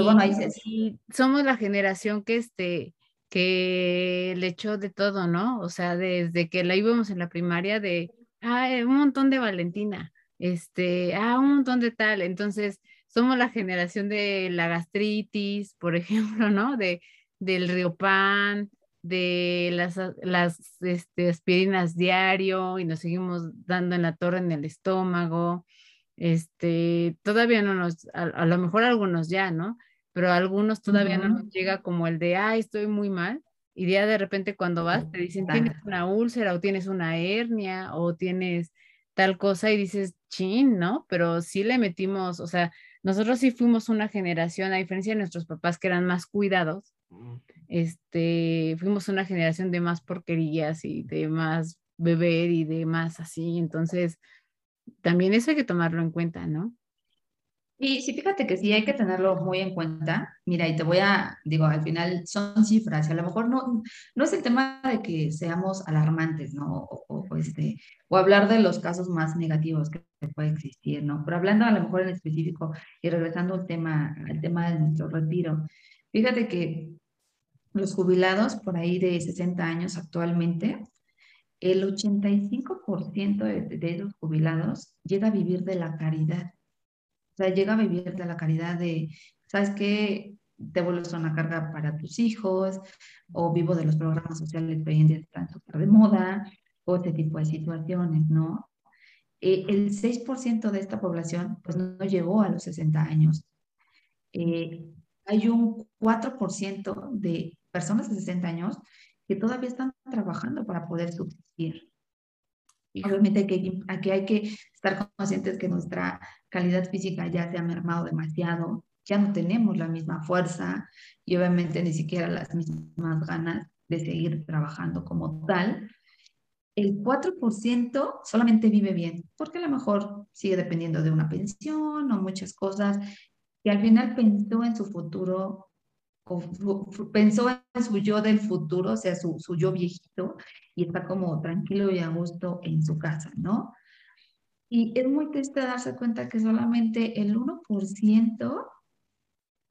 somos la generación que este que le echó de todo, ¿no? O sea, desde que la íbamos en la primaria de ah, un montón de Valentina, este, ah, un montón de tal. Entonces, somos la generación de la gastritis, por <laughs> ejemplo, ¿no? De, del riopan, de las, las este, aspirinas diario y nos seguimos dando en la torre en el estómago. Este, todavía no nos, a, lo mejor algunos ya, ¿no? Pero algunos todavía no nos llega como el de, ay, estoy muy mal. Y ya de repente cuando vas te dicen, tienes una úlcera o tienes una hernia o tienes tal cosa y dices, chin, ¿no? Pero sí le metimos, o sea, nosotros sí fuimos una generación, a diferencia de nuestros papás que eran más cuidados, este, fuimos una generación de más porquerías y de más beber y de más así, entonces también eso hay que tomarlo en cuenta, ¿no? Y sí, fíjate que sí hay que tenerlo muy en cuenta. Mira, y te voy a, digo, al final son cifras, y a lo mejor no, no es el tema de que seamos alarmantes, ¿no? O, este, o hablar de los casos más negativos que puede existir, ¿no? Pero hablando a lo mejor en específico y regresando al tema, al tema de nuestro retiro, fíjate que los jubilados por ahí de 60 años actualmente, el 85% de, de esos jubilados llega a vivir de la caridad sea, llega a vivir de la caridad de, ¿sabes qué? Te vuelves una carga para tus hijos, o vivo de los programas sociales que hoy en día están súper de moda, o este tipo de situaciones, ¿no? Eh, el 6% de esta población pues no llegó a los 60 años. Eh, hay un 4% de personas de 60 años que todavía están trabajando para poder subsistir. Obviamente que aquí hay que estar conscientes que nuestra calidad física ya se ha mermado demasiado, ya no tenemos la misma fuerza y obviamente ni siquiera las mismas ganas de seguir trabajando como tal. El 4% solamente vive bien, porque a lo mejor sigue dependiendo de una pensión o muchas cosas, y al final pensó en su futuro pensó en su yo del futuro, o sea, su, su yo viejito, y está como tranquilo y a gusto en su casa, ¿no? Y es muy triste darse cuenta que solamente el 1%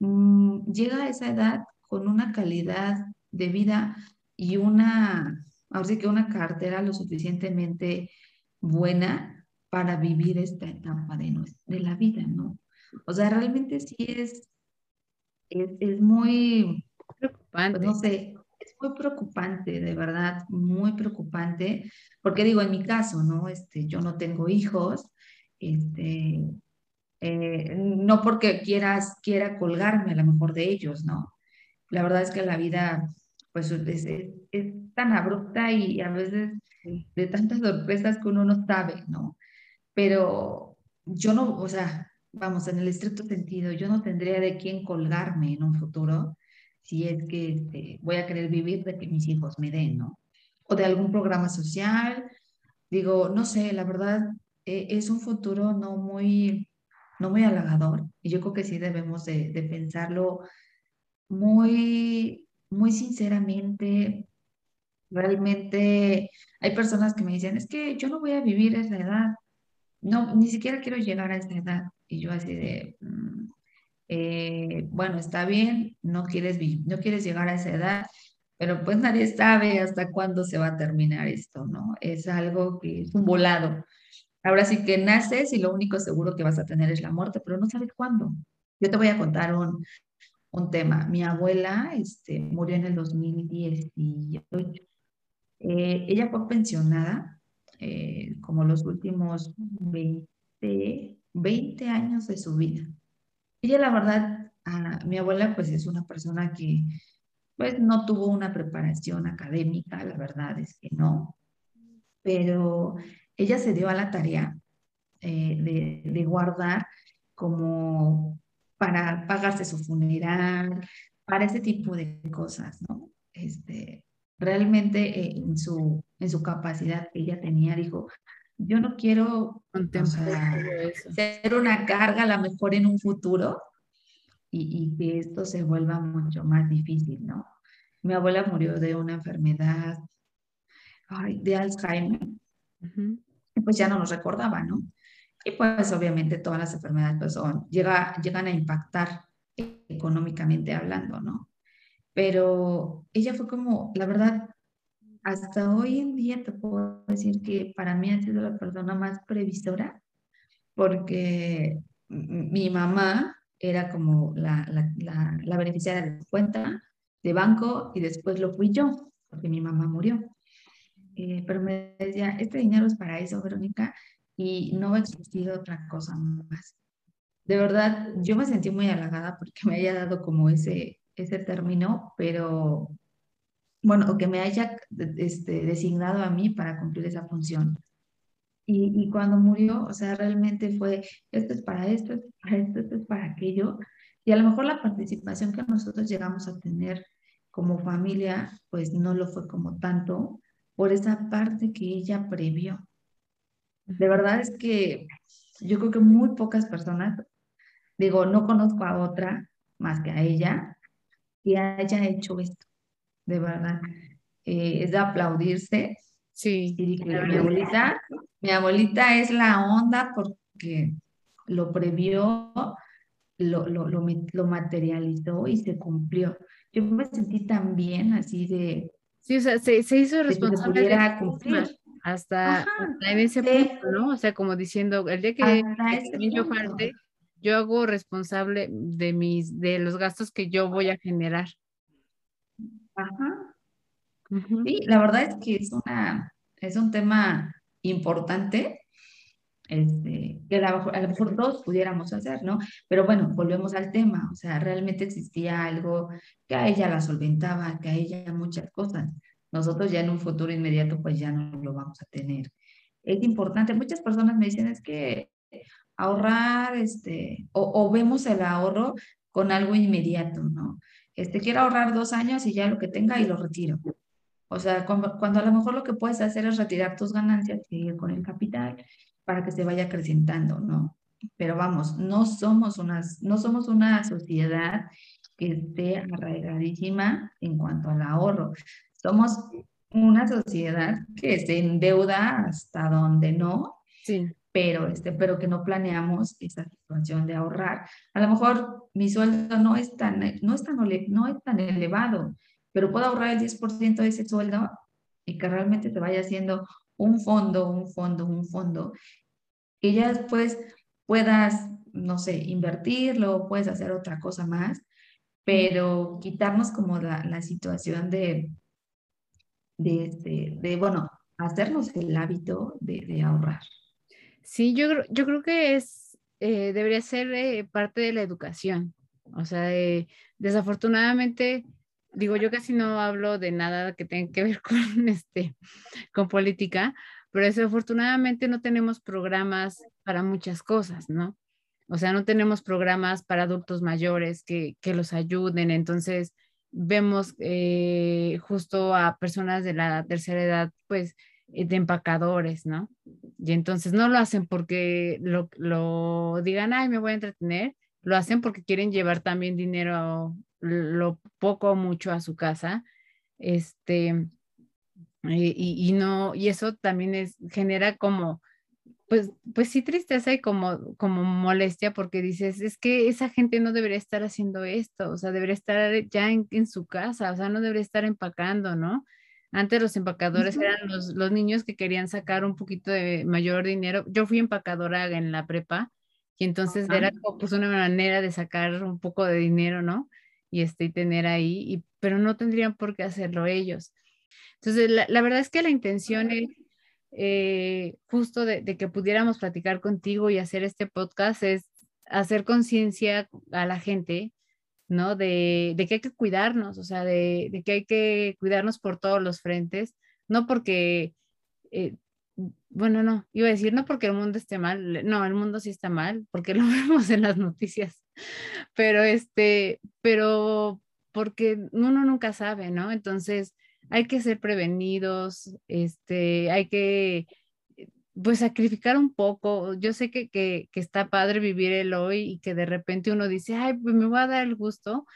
mm, llega a esa edad con una calidad de vida y una, ahora sí que una cartera lo suficientemente buena para vivir esta etapa de, de la vida, ¿no? O sea, realmente sí es es, muy preocupante. Pues, no sé, es muy preocupante, de verdad, muy preocupante, porque digo, en mi caso, ¿no? Este, yo no tengo hijos, este, eh, no porque quieras, quiera colgarme a lo mejor de ellos, ¿no? La verdad es que la vida, pues, es, es tan abrupta y a veces de tantas sorpresas que uno no sabe, ¿no? Pero yo no, o sea, vamos, en el estricto sentido, yo no tendría de quién colgarme en un futuro si es que este, voy a querer vivir de que mis hijos me den, ¿no? O de algún programa social. Digo, no sé, la verdad eh, es un futuro no muy, no muy halagador y yo creo que sí debemos de, de pensarlo muy, muy sinceramente. Realmente hay personas que me dicen, es que yo no voy a vivir esa edad. No, ni siquiera quiero llegar a esa edad. Y yo así de, mm, eh, bueno, está bien, no quieres, no quieres llegar a esa edad, pero pues nadie sabe hasta cuándo se va a terminar esto, ¿no? Es algo que es un volado. Ahora sí que naces y lo único seguro que vas a tener es la muerte, pero no sabes cuándo. Yo te voy a contar un, un tema. Mi abuela este, murió en el 2018. Eh, ella fue pensionada eh, como los últimos 20, 20 años de su vida. Ella la verdad mi abuela pues es una persona que pues no tuvo una preparación académica, la verdad es que no, pero ella se dio a la tarea eh, de, guardar como para pagarse su funeral, para ese tipo de cosas, ¿no? Este, realmente eh, en, su, en su capacidad que ella tenía, dijo, yo no quiero ser una carga a lo mejor en un futuro y, que esto se vuelva mucho más difícil, ¿no? Mi abuela murió de una enfermedad de Alzheimer, y pues ya no nos recordaba, ¿no? Y pues obviamente todas las enfermedades pues, son, llega, llegan a impactar económicamente hablando, ¿no? Pero ella fue como, la verdad, hasta hoy en día te puedo decir que para mí ha sido la persona más previsora, porque mi mamá era como la, la, la, beneficiaria de cuenta de banco y después lo fui yo, porque mi mamá murió. Eh, pero me decía, este dinero es para eso, Verónica, y no va a existir otra cosa más. De verdad, yo me sentí muy halagada porque me haya dado como ese, ese término, pero bueno, o que me haya este, designado a mí para cumplir esa función. Y, y, cuando murió, o sea, realmente fue, esto es para esto, esto es para esto, esto es para aquello. Y a lo mejor la participación que nosotros llegamos a tener como familia, pues no lo fue como tanto por esa parte que ella previó. De verdad es que yo creo que muy pocas personas, digo, no conozco a otra más que a ella, que haya hecho esto de verdad. Eh, es de aplaudirse. Sí. Y mi abuelita, mi abuelita es la onda porque lo previó, lo, lo, lo, materializó y se cumplió. Yo me sentí también así de... Sí, o sea, se, se hizo responsable de cumplir. Hasta, en ese punto, ¿no? O sea, como diciendo, el día que yo parte, yo hago responsable de mis, de los gastos que yo voy a generar. Ajá. Sí, la verdad es que es, una, es un tema importante este, que a lo, mejor, todos pudiéramos hacer, ¿no? Pero bueno, volvemos al tema, o sea, realmente existía algo que a ella la solventaba, que a ella muchas cosas. Nosotros ya en un futuro inmediato pues ya no lo vamos a tener. Es importante, muchas personas me dicen es que ahorrar, este, o, vemos el ahorro con algo inmediato, ¿no? Este, quiero ahorrar dos años y ya lo que tenga y lo retiro. O sea, cuando, a lo mejor lo que puedes hacer es retirar tus ganancias y con el capital para que se vaya acrecentando, ¿no? Pero vamos, no somos, unas, no somos una sociedad que esté arraigadísima en cuanto al ahorro. Somos una sociedad que se endeuda hasta donde no. Sí pero, este, pero que no planeamos esa situación de ahorrar. A lo mejor mi sueldo no es tan, no es tan, no es tan elevado, pero puedo ahorrar el 10% de ese sueldo y que realmente te vaya haciendo un fondo, un fondo, un fondo, que ya después puedas, no sé, invertirlo, puedes hacer otra cosa más, pero quitarnos como la, la situación de, de, este, de, bueno, hacernos el hábito de, de ahorrar. Sí, yo, yo creo que es, eh, debería ser eh, parte de la educación. O sea, desafortunadamente, digo, yo casi no hablo de nada que tenga que ver <laughs> con, este, con política, pero desafortunadamente no tenemos programas para muchas cosas, ¿no? O sea, no tenemos programas para adultos mayores que, que los ayuden. Entonces, vemos eh, justo a personas de la tercera edad, pues, de empacadores, ¿no? Y entonces no lo hacen porque lo, lo digan, ay, me voy a entretener, lo hacen porque quieren llevar también dinero, lo poco o mucho a su casa, este, eh, y, y, no, y eso también es, genera como, pues, pues sí tristeza y como, como molestia porque dices, es que esa gente no debería estar haciendo esto, o sea, debería estar ya en, en su casa, o sea, no debería estar empacando, ¿no? Antes los empacadores eran los, los, niños que querían sacar un poquito de mayor dinero. Yo fui empacadora en la prepa y entonces era pues una manera de sacar un poco de dinero, ¿no? Y este, y tener ahí, y, pero no tendrían por qué hacerlo ellos. Entonces, la, la verdad es que la intención es eh, justo de, de, que pudiéramos platicar contigo y hacer este podcast es hacer conciencia a la gente ¿no? De, de, que hay que cuidarnos, o sea, de, de, que hay que cuidarnos por todos los frentes, no porque, eh, bueno, no, iba a decir, no porque el mundo esté mal, no, el mundo sí está mal, porque <laughs> lo vemos en las noticias, pero este, pero porque uno nunca sabe, ¿no? Entonces, hay que ser prevenidos, este, hay que pues sacrificar un poco. Yo sé que, que, que, está padre vivir el hoy y que de repente uno dice, ay, pues me voy a dar el gusto,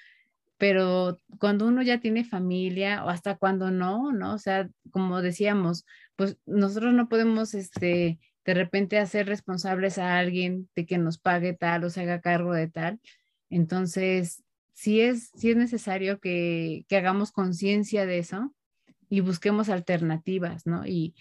pero cuando uno ya tiene familia o hasta cuando no, ¿no? O sea, como decíamos, pues nosotros no podemos, este, de repente hacer responsables a alguien de que nos pague tal o se haga cargo de tal. Entonces, sí es, sí es necesario que, que hagamos conciencia de eso y busquemos alternativas, ¿no? Y,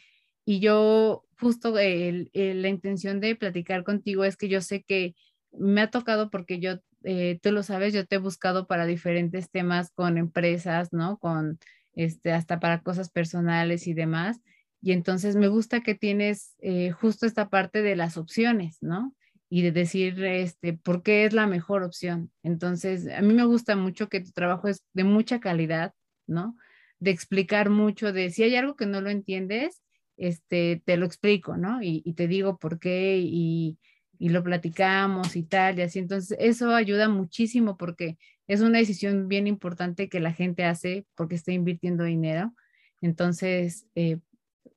y yo justo la intención de platicar contigo es que yo sé que me ha tocado porque yo, eh, tú lo sabes, yo te he buscado para diferentes temas con empresas, ¿no? Con, este, hasta para cosas personales y demás. Y entonces me gusta que tienes eh, justo esta parte de las opciones, ¿no? Y de decir, este, por qué es la mejor opción. Entonces, a mí me gusta mucho que tu trabajo es de mucha calidad, ¿no? De explicar mucho, de si hay algo que no lo entiendes, este, te lo explico, ¿no? Y, te digo por qué y, y, lo platicamos y tal, y así. Entonces, eso ayuda muchísimo porque es una decisión bien importante que la gente hace porque está invirtiendo dinero. Entonces, eh,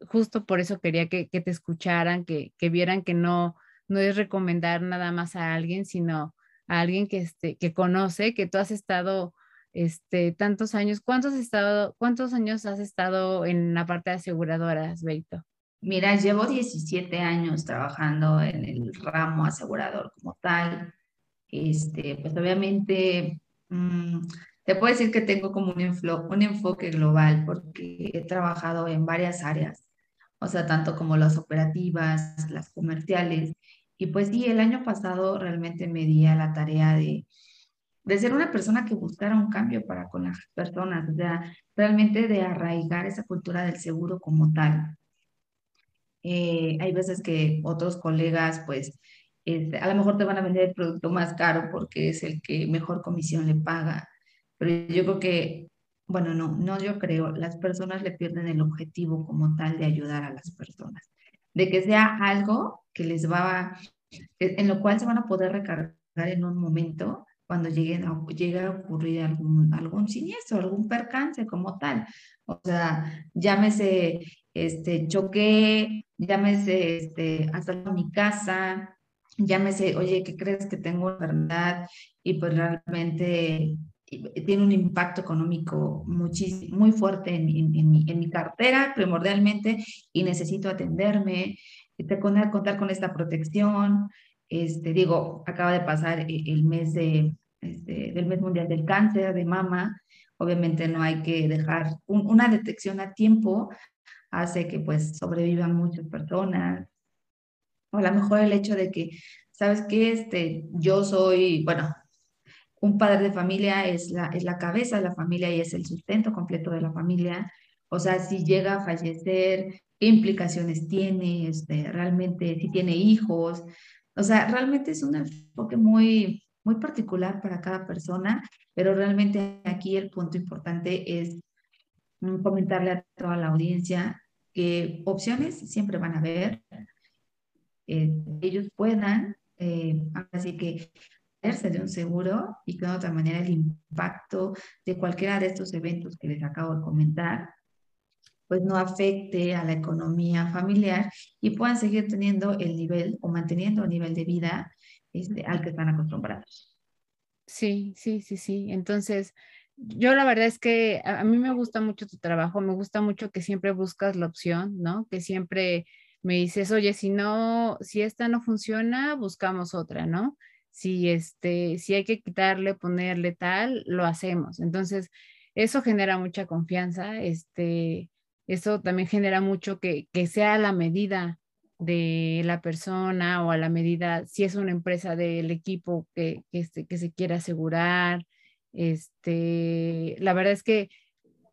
justo por eso quería que, que te escucharan, que, que, vieran que no, no es recomendar nada más a alguien, sino a alguien que, este, que conoce, que tú has estado este, tantos años. ¿Cuántos, has estado, ¿Cuántos años has estado en la parte de aseguradoras, Beito? Mira, llevo 17 años trabajando en el ramo asegurador como tal. Este, pues obviamente mmm, te puedo decir que tengo como un, un enfoque global porque he trabajado en varias áreas, o sea, tanto como las operativas, las comerciales. Y pues sí, el año pasado realmente me di a la tarea de de ser una persona que buscara un cambio para con las personas, o sea, realmente de arraigar esa cultura del seguro como tal. Eh, hay veces que otros colegas, pues, a lo mejor te van a vender el producto más caro porque es el que mejor comisión le paga, pero yo creo que, bueno, no, no yo creo, las personas le pierden el objetivo como tal de ayudar a las personas, de que sea algo que les va, en lo cual se van a poder recargar en un momento cuando lleguen a, llegue a ocurrir algún, algún siniestro, algún percance como tal. O sea, llámese, este, choqué, llámese, este, hasta mi casa, llámese, oye, ¿qué crees que tengo enfermedad? Y pues realmente tiene un impacto económico muy fuerte en, en, mi, en, mi, cartera primordialmente y necesito atenderme, te contar, contar con esta protección, este, digo, acaba de pasar e-, el mes de, este, del mes mundial del cáncer de mama. Obviamente no hay que dejar una detección a tiempo, hace que pues sobrevivan muchas personas. O a lo mejor el hecho de que, ¿sabes qué? Este, yo soy, bueno, un padre de familia es la, es la cabeza de la familia y es el sustento completo de la familia. O sea, si llega a fallecer, qué implicaciones tiene, este, realmente si tiene hijos, o sea, realmente es un enfoque muy, muy particular para cada persona, pero realmente aquí el punto importante es mm, comentarle a toda la audiencia que opciones siempre van a haber, eh, ellos puedan, eh, así que de un seguro y que de otra manera el impacto de cualquiera de estos eventos que les acabo de comentar pues no afecte a la economía familiar y puedan seguir teniendo el nivel o manteniendo el nivel de vida este, al que están acostumbrados. Sí, sí, sí, sí. Entonces, yo la verdad es que a, mí me gusta mucho tu trabajo, me gusta mucho que siempre buscas la opción, ¿no? Que siempre me dices, oye, si no, si esta no funciona, buscamos otra, ¿no? Si este, si hay que quitarle, ponerle tal, lo hacemos. Entonces, eso genera mucha confianza, este, eso también genera mucho que, que sea a la medida de la persona o a la medida, si es una empresa del equipo que, que, este, que se quiere asegurar. Este, la verdad es que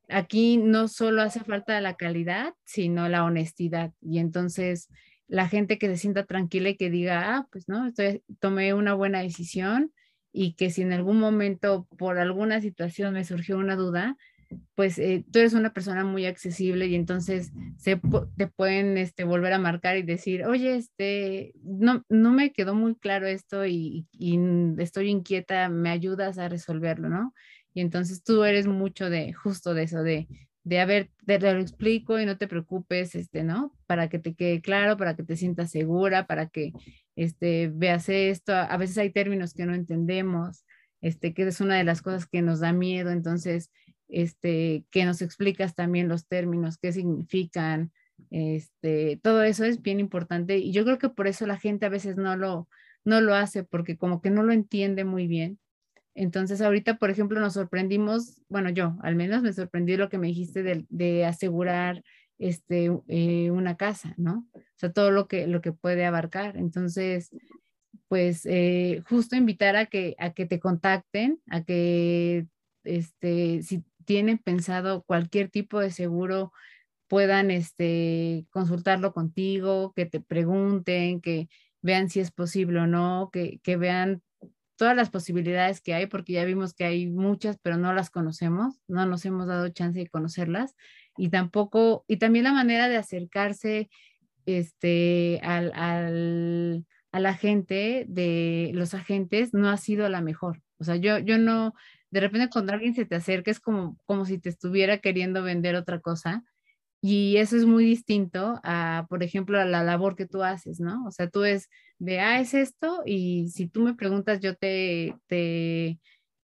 aquí no solo hace falta la calidad, sino la honestidad. Y entonces la gente que se sienta tranquila y que diga, ah, pues no, estoy, tomé una buena decisión y que si en algún momento por alguna situación me surgió una duda, pues eh, tú eres una persona muy accesible y entonces se, te pueden este, volver a marcar y decir, oye, este, no, no me quedó muy claro esto y, estoy inquieta, me ayudas a resolverlo, ¿no? Y entonces tú eres mucho de, justo de eso, de, de a ver, te lo explico y no te preocupes, este, ¿no? Para que te quede claro, para que te sientas segura, para que, este, veas esto. A veces hay términos que no entendemos, este, que es una de las cosas que nos da miedo, entonces, este, que nos explicas también los términos, qué significan, este, todo eso es bien importante y yo creo que por eso la gente a veces no lo, no lo hace porque como que no lo entiende muy bien. Entonces ahorita, por ejemplo, nos sorprendimos, bueno, yo al menos me sorprendí lo que me dijiste de, de asegurar este, eh, una casa, ¿no? O sea, todo lo que, lo que puede abarcar. Entonces, pues eh, justo invitar a que, a que te contacten, a que este, si tienen pensado cualquier tipo de seguro, puedan este, consultarlo contigo, que te pregunten, que vean si es posible o no, que, que vean todas las posibilidades que hay, porque ya vimos que hay muchas, pero no las conocemos, no nos hemos dado chance de conocerlas, y tampoco, y también la manera de acercarse este, al, al, a la gente de los agentes no ha sido la mejor. O sea, yo, yo no, de repente cuando alguien se te acerca es como, como si te estuviera queriendo vender otra cosa. Y eso es muy distinto a, por ejemplo, a la labor que tú haces, ¿no? O sea, tú es de, ah, es esto, y si tú me preguntas, yo te, te,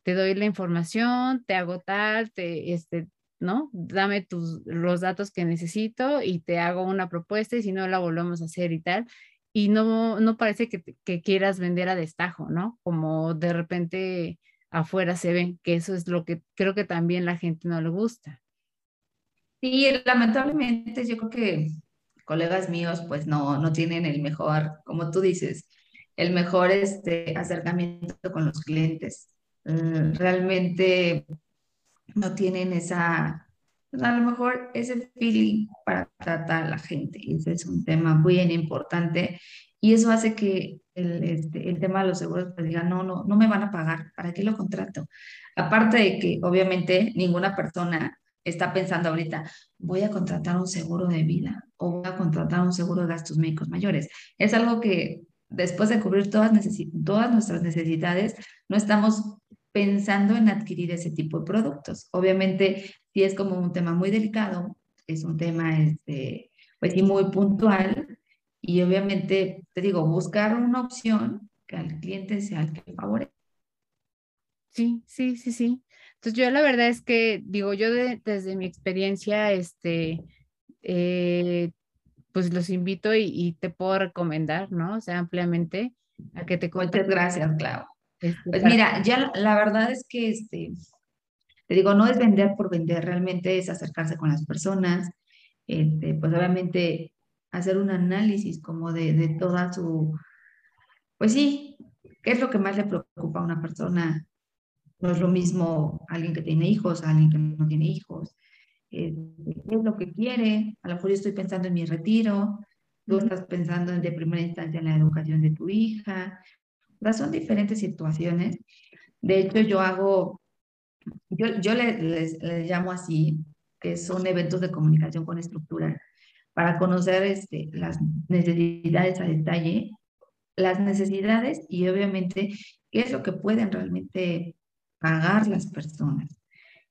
doy la información, te hago tal, te, este, ¿no? Dame tus, los datos que necesito y te hago una propuesta y si no la volvemos a hacer y tal. Y no, no parece que, que quieras vender a destajo, ¿no? Como de repente afuera se ven, que eso es lo que creo que también la gente no le gusta. Sí, lamentablemente yo creo que colegas míos pues no, no tienen el mejor, como tú dices, el mejor este, acercamiento con los clientes. Mm, realmente no tienen esa, pues, a lo mejor ese feeling para tratar a la gente. Ese es un tema muy importante y eso hace que el, este, tema de los seguros pues diga, no, no, no me van a pagar, ¿para qué lo contrato? Aparte de que obviamente ninguna persona está pensando ahorita, voy a contratar un seguro de vida o voy a contratar un seguro de gastos médicos mayores. Es algo que después de cubrir todas, todas nuestras necesidades, no estamos pensando en adquirir ese tipo de productos. Obviamente, si es como un tema muy delicado, es un tema este, pues sí, muy puntual, y obviamente, te digo, buscar una opción que al cliente sea el que favorezca. Sí, sí, sí, sí. Entonces yo la verdad es que, digo, yo desde mi experiencia, este, eh, pues los invito y, te puedo recomendar, ¿no? O sea, ampliamente a que te Muchas gracias, Clau. Este, pues mira, ya la verdad es que, este, te digo, no es vender por vender, realmente es acercarse con las personas, este, pues obviamente hacer un análisis como de, de toda su, pues sí, ¿qué es lo que más le preocupa a una persona? No es lo mismo alguien que tiene hijos, alguien que no tiene hijos. Eh, ¿Qué es lo que quiere? A lo mejor yo estoy pensando en mi retiro, tú estás pensando en de primera instancia en la educación de tu hija. O son diferentes situaciones. De hecho, yo hago, yo, yo les, les llamo así, que son eventos de comunicación con estructura, para conocer este, las necesidades a detalle, las necesidades y obviamente qué es lo que pueden realmente pagar las personas.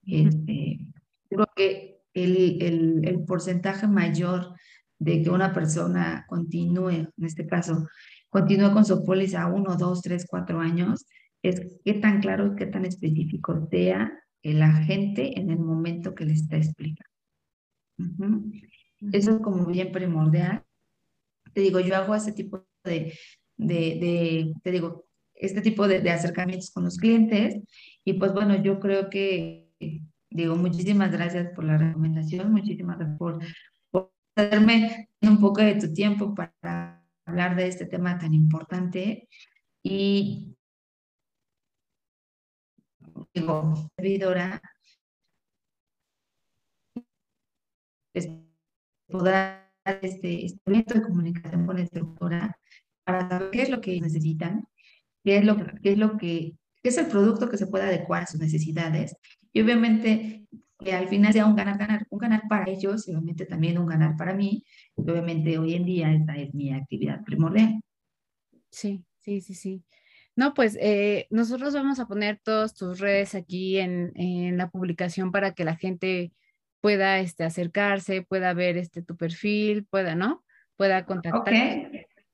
Este, creo que el, el, el, porcentaje mayor de que una persona continúe, en este caso, continúe con su póliza uno, dos, tres, cuatro años, es qué tan claro, qué tan específico sea el agente en el momento que le está explicando. Eso es como bien primordial. Te digo, yo hago este tipo de, de, de te digo, este tipo de, de, acercamientos con los clientes y pues bueno, yo creo que, digo, muchísimas gracias por la recomendación, muchísimas gracias por, por darme un poco de tu tiempo para hablar de este tema tan importante y digo, servidora, podrá este instrumento de comunicación con la estructura para saber qué es lo que necesitan, qué es lo, qué es lo que que es el producto que se puede adecuar a sus necesidades y obviamente que al final sea un ganar-ganar, un ganar para ellos y obviamente también un ganar para mí. Obviamente hoy en día esta es mi actividad primordial. Sí, sí, sí, sí. No, pues eh, nosotros vamos a poner todas tus redes aquí en, en, la publicación para que la gente pueda este, acercarse, pueda ver este, tu perfil, pueda, ¿no? Pueda contactar.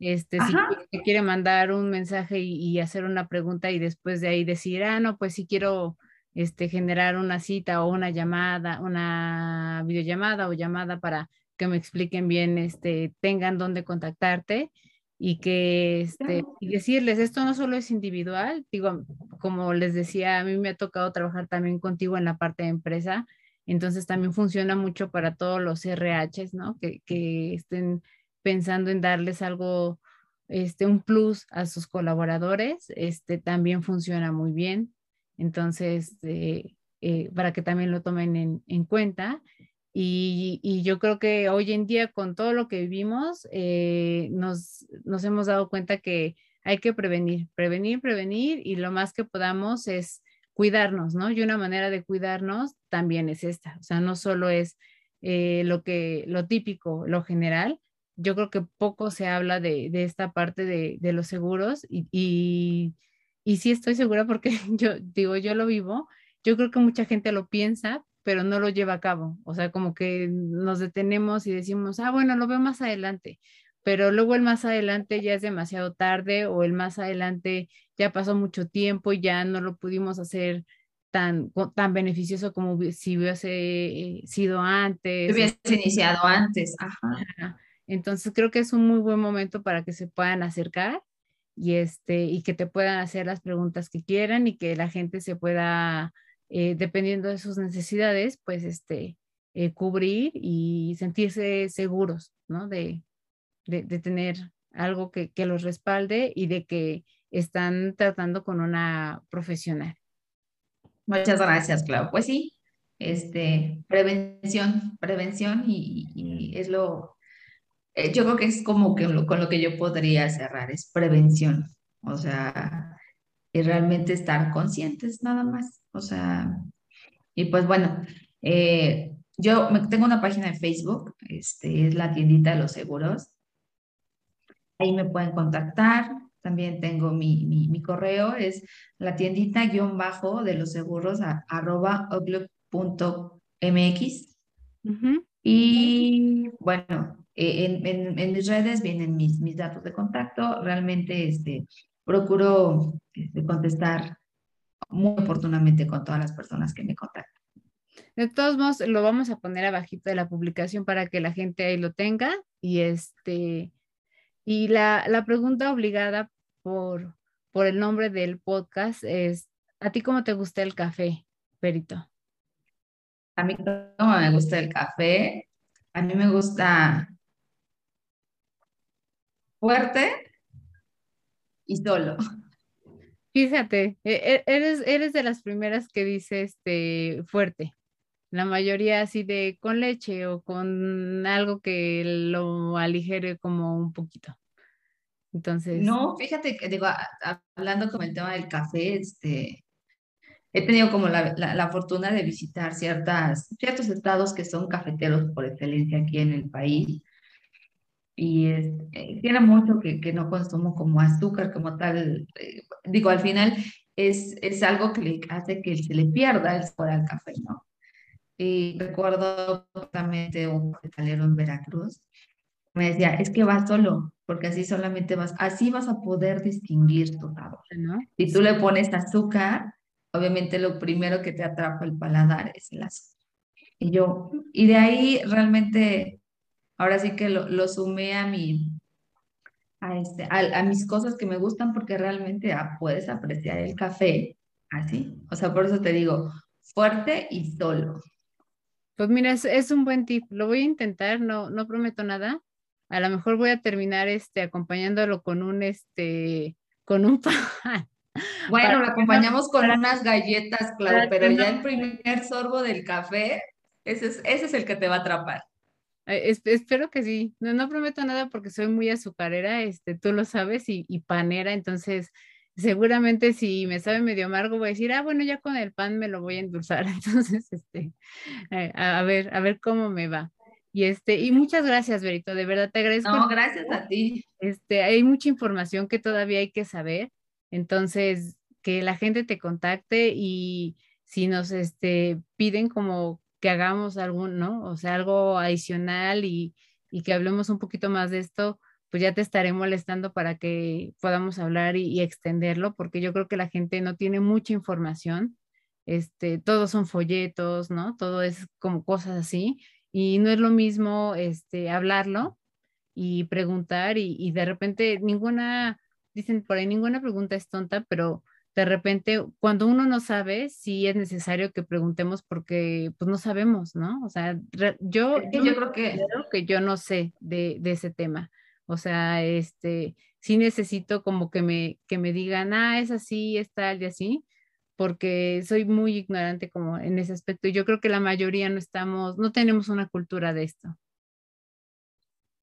Este, si te quiere mandar un mensaje y, y, hacer una pregunta y después de ahí decir, ah, no, pues sí quiero este, generar una cita o una llamada, una videollamada o llamada para que me expliquen bien, este, tengan dónde contactarte y que este, y decirles, esto no solo es individual, digo, como les decía, a mí me ha tocado trabajar también contigo en la parte de empresa, entonces también funciona mucho para todos los RHs, ¿no? Que, que estén pensando en darles algo, este, un plus a sus colaboradores, este, también funciona muy bien. Entonces, eh, eh, para que también lo tomen en, en cuenta. Y, y, yo creo que hoy en día con todo lo que vivimos, eh, nos, nos hemos dado cuenta que hay que prevenir, prevenir, prevenir y lo más que podamos es cuidarnos, ¿no? Y una manera de cuidarnos también es esta, o sea, no solo es eh, lo que, lo típico, lo general, yo creo que poco se habla de, esta parte de, de los seguros y, y, y sí estoy segura porque <laughs> yo digo, yo lo vivo, yo creo que mucha gente lo piensa, pero no lo lleva a cabo. O sea, como que nos detenemos y decimos, ah, bueno, lo veo más adelante, pero luego el más adelante ya es demasiado tarde o el más adelante ya pasó mucho tiempo y ya no lo pudimos hacer tan, tan beneficioso como si hubiese eh, sido antes. Hubiese iniciado antes, Ajá. Entonces creo que es un muy buen momento para que se puedan acercar y, este, y que te puedan hacer las preguntas que quieran y que la gente se pueda eh, dependiendo de sus necesidades, pues este, eh, cubrir y sentirse seguros, ¿no? De, de, tener algo que, que, los respalde y de que están tratando con una profesional. Muchas gracias, Clau. Pues sí, este, prevención, prevención y, es lo, eh, yo creo que es como que con lo que yo podría cerrar, es prevención. O sea, y realmente estar conscientes nada más. O sea, y pues bueno, eh, yo tengo una página de Facebook, este, es la tiendita de los seguros. Ahí me pueden contactar. También tengo mi, mi, correo, es la tiendita guion bajo de los seguros a, arroba mx. Y bueno, eh, en, en, en, mis redes vienen mis, mis datos de contacto. Realmente este, procuro este, contestar muy oportunamente con todas las personas que me contactan. De todos modos, lo vamos a poner abajito de la publicación para que la gente ahí lo tenga. Y este, y la, la pregunta obligada por, por el nombre del podcast es, ¿a ti cómo te gusta el café, Perito? A mí cómo me gusta el café. A mí me gusta fuerte, y solo. Fíjate, e, e, eres, eres de las primeras que dice este fuerte. La mayoría así de con leche o con algo que lo aligere como un poquito. Entonces. No, fíjate digo, hablando como el tema del café, este, he tenido como la, la, fortuna de visitar ciertas, ciertos estados que son cafeteros por excelencia aquí en el país y eh, tiene mucho que, que, no consumo como azúcar, como tal. Eh, digo, al final es, es algo que le hace que se le pierda el sabor al café, ¿no? Y recuerdo totalmente un cafetalero en Veracruz, me decía, es que vas solo, porque así solamente vas, así vas a poder distinguir tu sabor. ¿no? Si tú le pones azúcar, obviamente lo primero que te atrapa el paladar es el azúcar. Y yo, y de ahí realmente ahora sí que lo, lo sumé a mi, a, este, a, mis cosas que me gustan porque realmente ah, puedes apreciar el café así. O sea, por eso te digo, fuerte y solo. Pues mira, es, es, un buen tip. Lo voy a intentar, no, no prometo nada. A lo mejor voy a terminar este, acompañándolo con un, este, con un <laughs> pan. Bueno, lo acompañamos con unas galletas, claro, pero ya el primer sorbo del café, ese es, ese es el que te va a atrapar. espero que sí. No, no prometo nada porque soy muy azucarera, este, tú lo sabes, y, y panera, entonces seguramente si me sabe medio amargo voy a decir, ah, bueno, ya con el pan me lo voy a endulzar. <laughs> Entonces, este, eh, a ver, a ver cómo me va. Y este, y muchas gracias, Berito, de verdad te agradezco. No, gracias a ti. Este, hay mucha información que todavía hay que saber. Entonces, que la gente te contacte y si nos este, piden como que hagamos algún, ¿no? O sea, algo adicional y, y que hablemos un poquito más de esto, pues ya te estaré molestando para que podamos hablar y, extenderlo, porque yo creo que la gente no tiene mucha información. Este, todos son folletos, ¿no? Todo es como cosas así y no es lo mismo este hablarlo y preguntar y, y de repente ninguna dicen por ahí ninguna pregunta es tonta, pero de repente cuando uno no sabe, sí es necesario que preguntemos porque pues no sabemos, ¿no? O sea, yo, yo, creo que... que yo no sé de, de, ese tema. O sea, este, sí necesito como que me, que me digan, ah, es así, es tal y así, porque soy muy ignorante como en ese aspecto. Y yo creo que la mayoría no estamos, no tenemos una cultura de esto.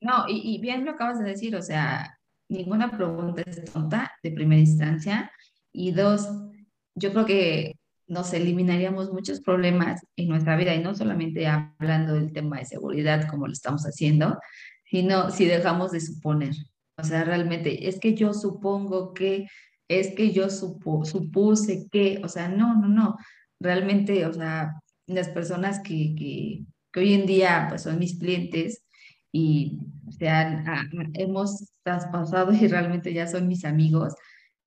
No, y, y bien lo acabas de decir, o sea, ninguna pregunta es tonta de primera instancia y dos, yo creo que nos eliminaríamos muchos problemas en nuestra vida y no solamente hablando del tema de seguridad como lo estamos haciendo, sino si dejamos de suponer. O sea, realmente es que yo supongo que, es que yo supuse que, o sea, no, no, no. Realmente, o sea, las personas que, que, que hoy en día pues son mis clientes y se han, hemos traspasado y realmente ya son mis amigos,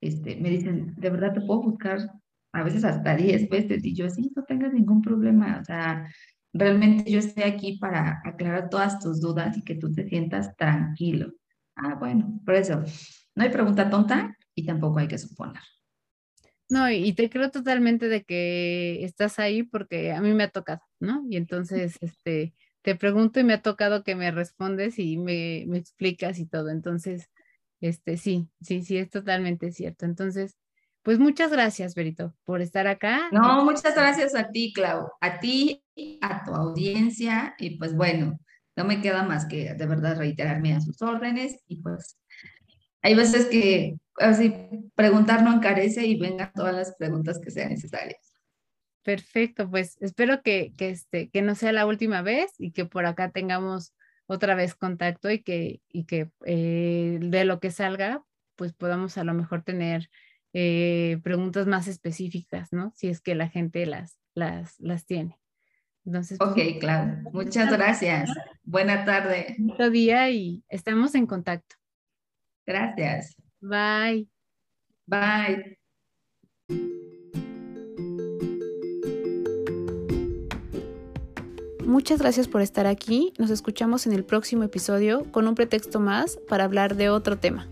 este, me dicen, de verdad te puedo buscar a veces hasta 10 veces y yo sí, no tengas ningún problema, o sea, realmente yo estoy aquí para aclarar todas tus dudas y que tú te sientas tranquilo. Ah, bueno, por eso, no hay pregunta tonta y tampoco hay que suponer. No, y te creo totalmente de que estás ahí porque a mí me ha tocado, ¿no? Y entonces, este, te pregunto y me ha tocado que me respondes y me, me explicas y todo. Entonces, este, sí, sí, sí, es totalmente cierto. Entonces, pues muchas gracias, Berito, por estar acá. No, muchas gracias a ti, Clau, a ti, a tu audiencia, y pues bueno, no me queda más que de verdad reiterarme a sus órdenes, y pues hay veces que así preguntar no encarece y vengan todas las preguntas que sean necesarias. Perfecto, pues espero que, que, este, que no sea la última vez y que por acá tengamos otra vez contacto y que, y que eh, de lo que salga, pues podamos a lo mejor tener eh, preguntas más específicas, ¿no? Si es que la gente las, las, las tiene. Entonces, pues, ok, claro. Muchas gracias. Buena tarde. Buen día y estamos en contacto. Gracias. Bye. Bye. Muchas gracias por estar aquí. Nos escuchamos en el próximo episodio con un pretexto más para hablar de otro tema.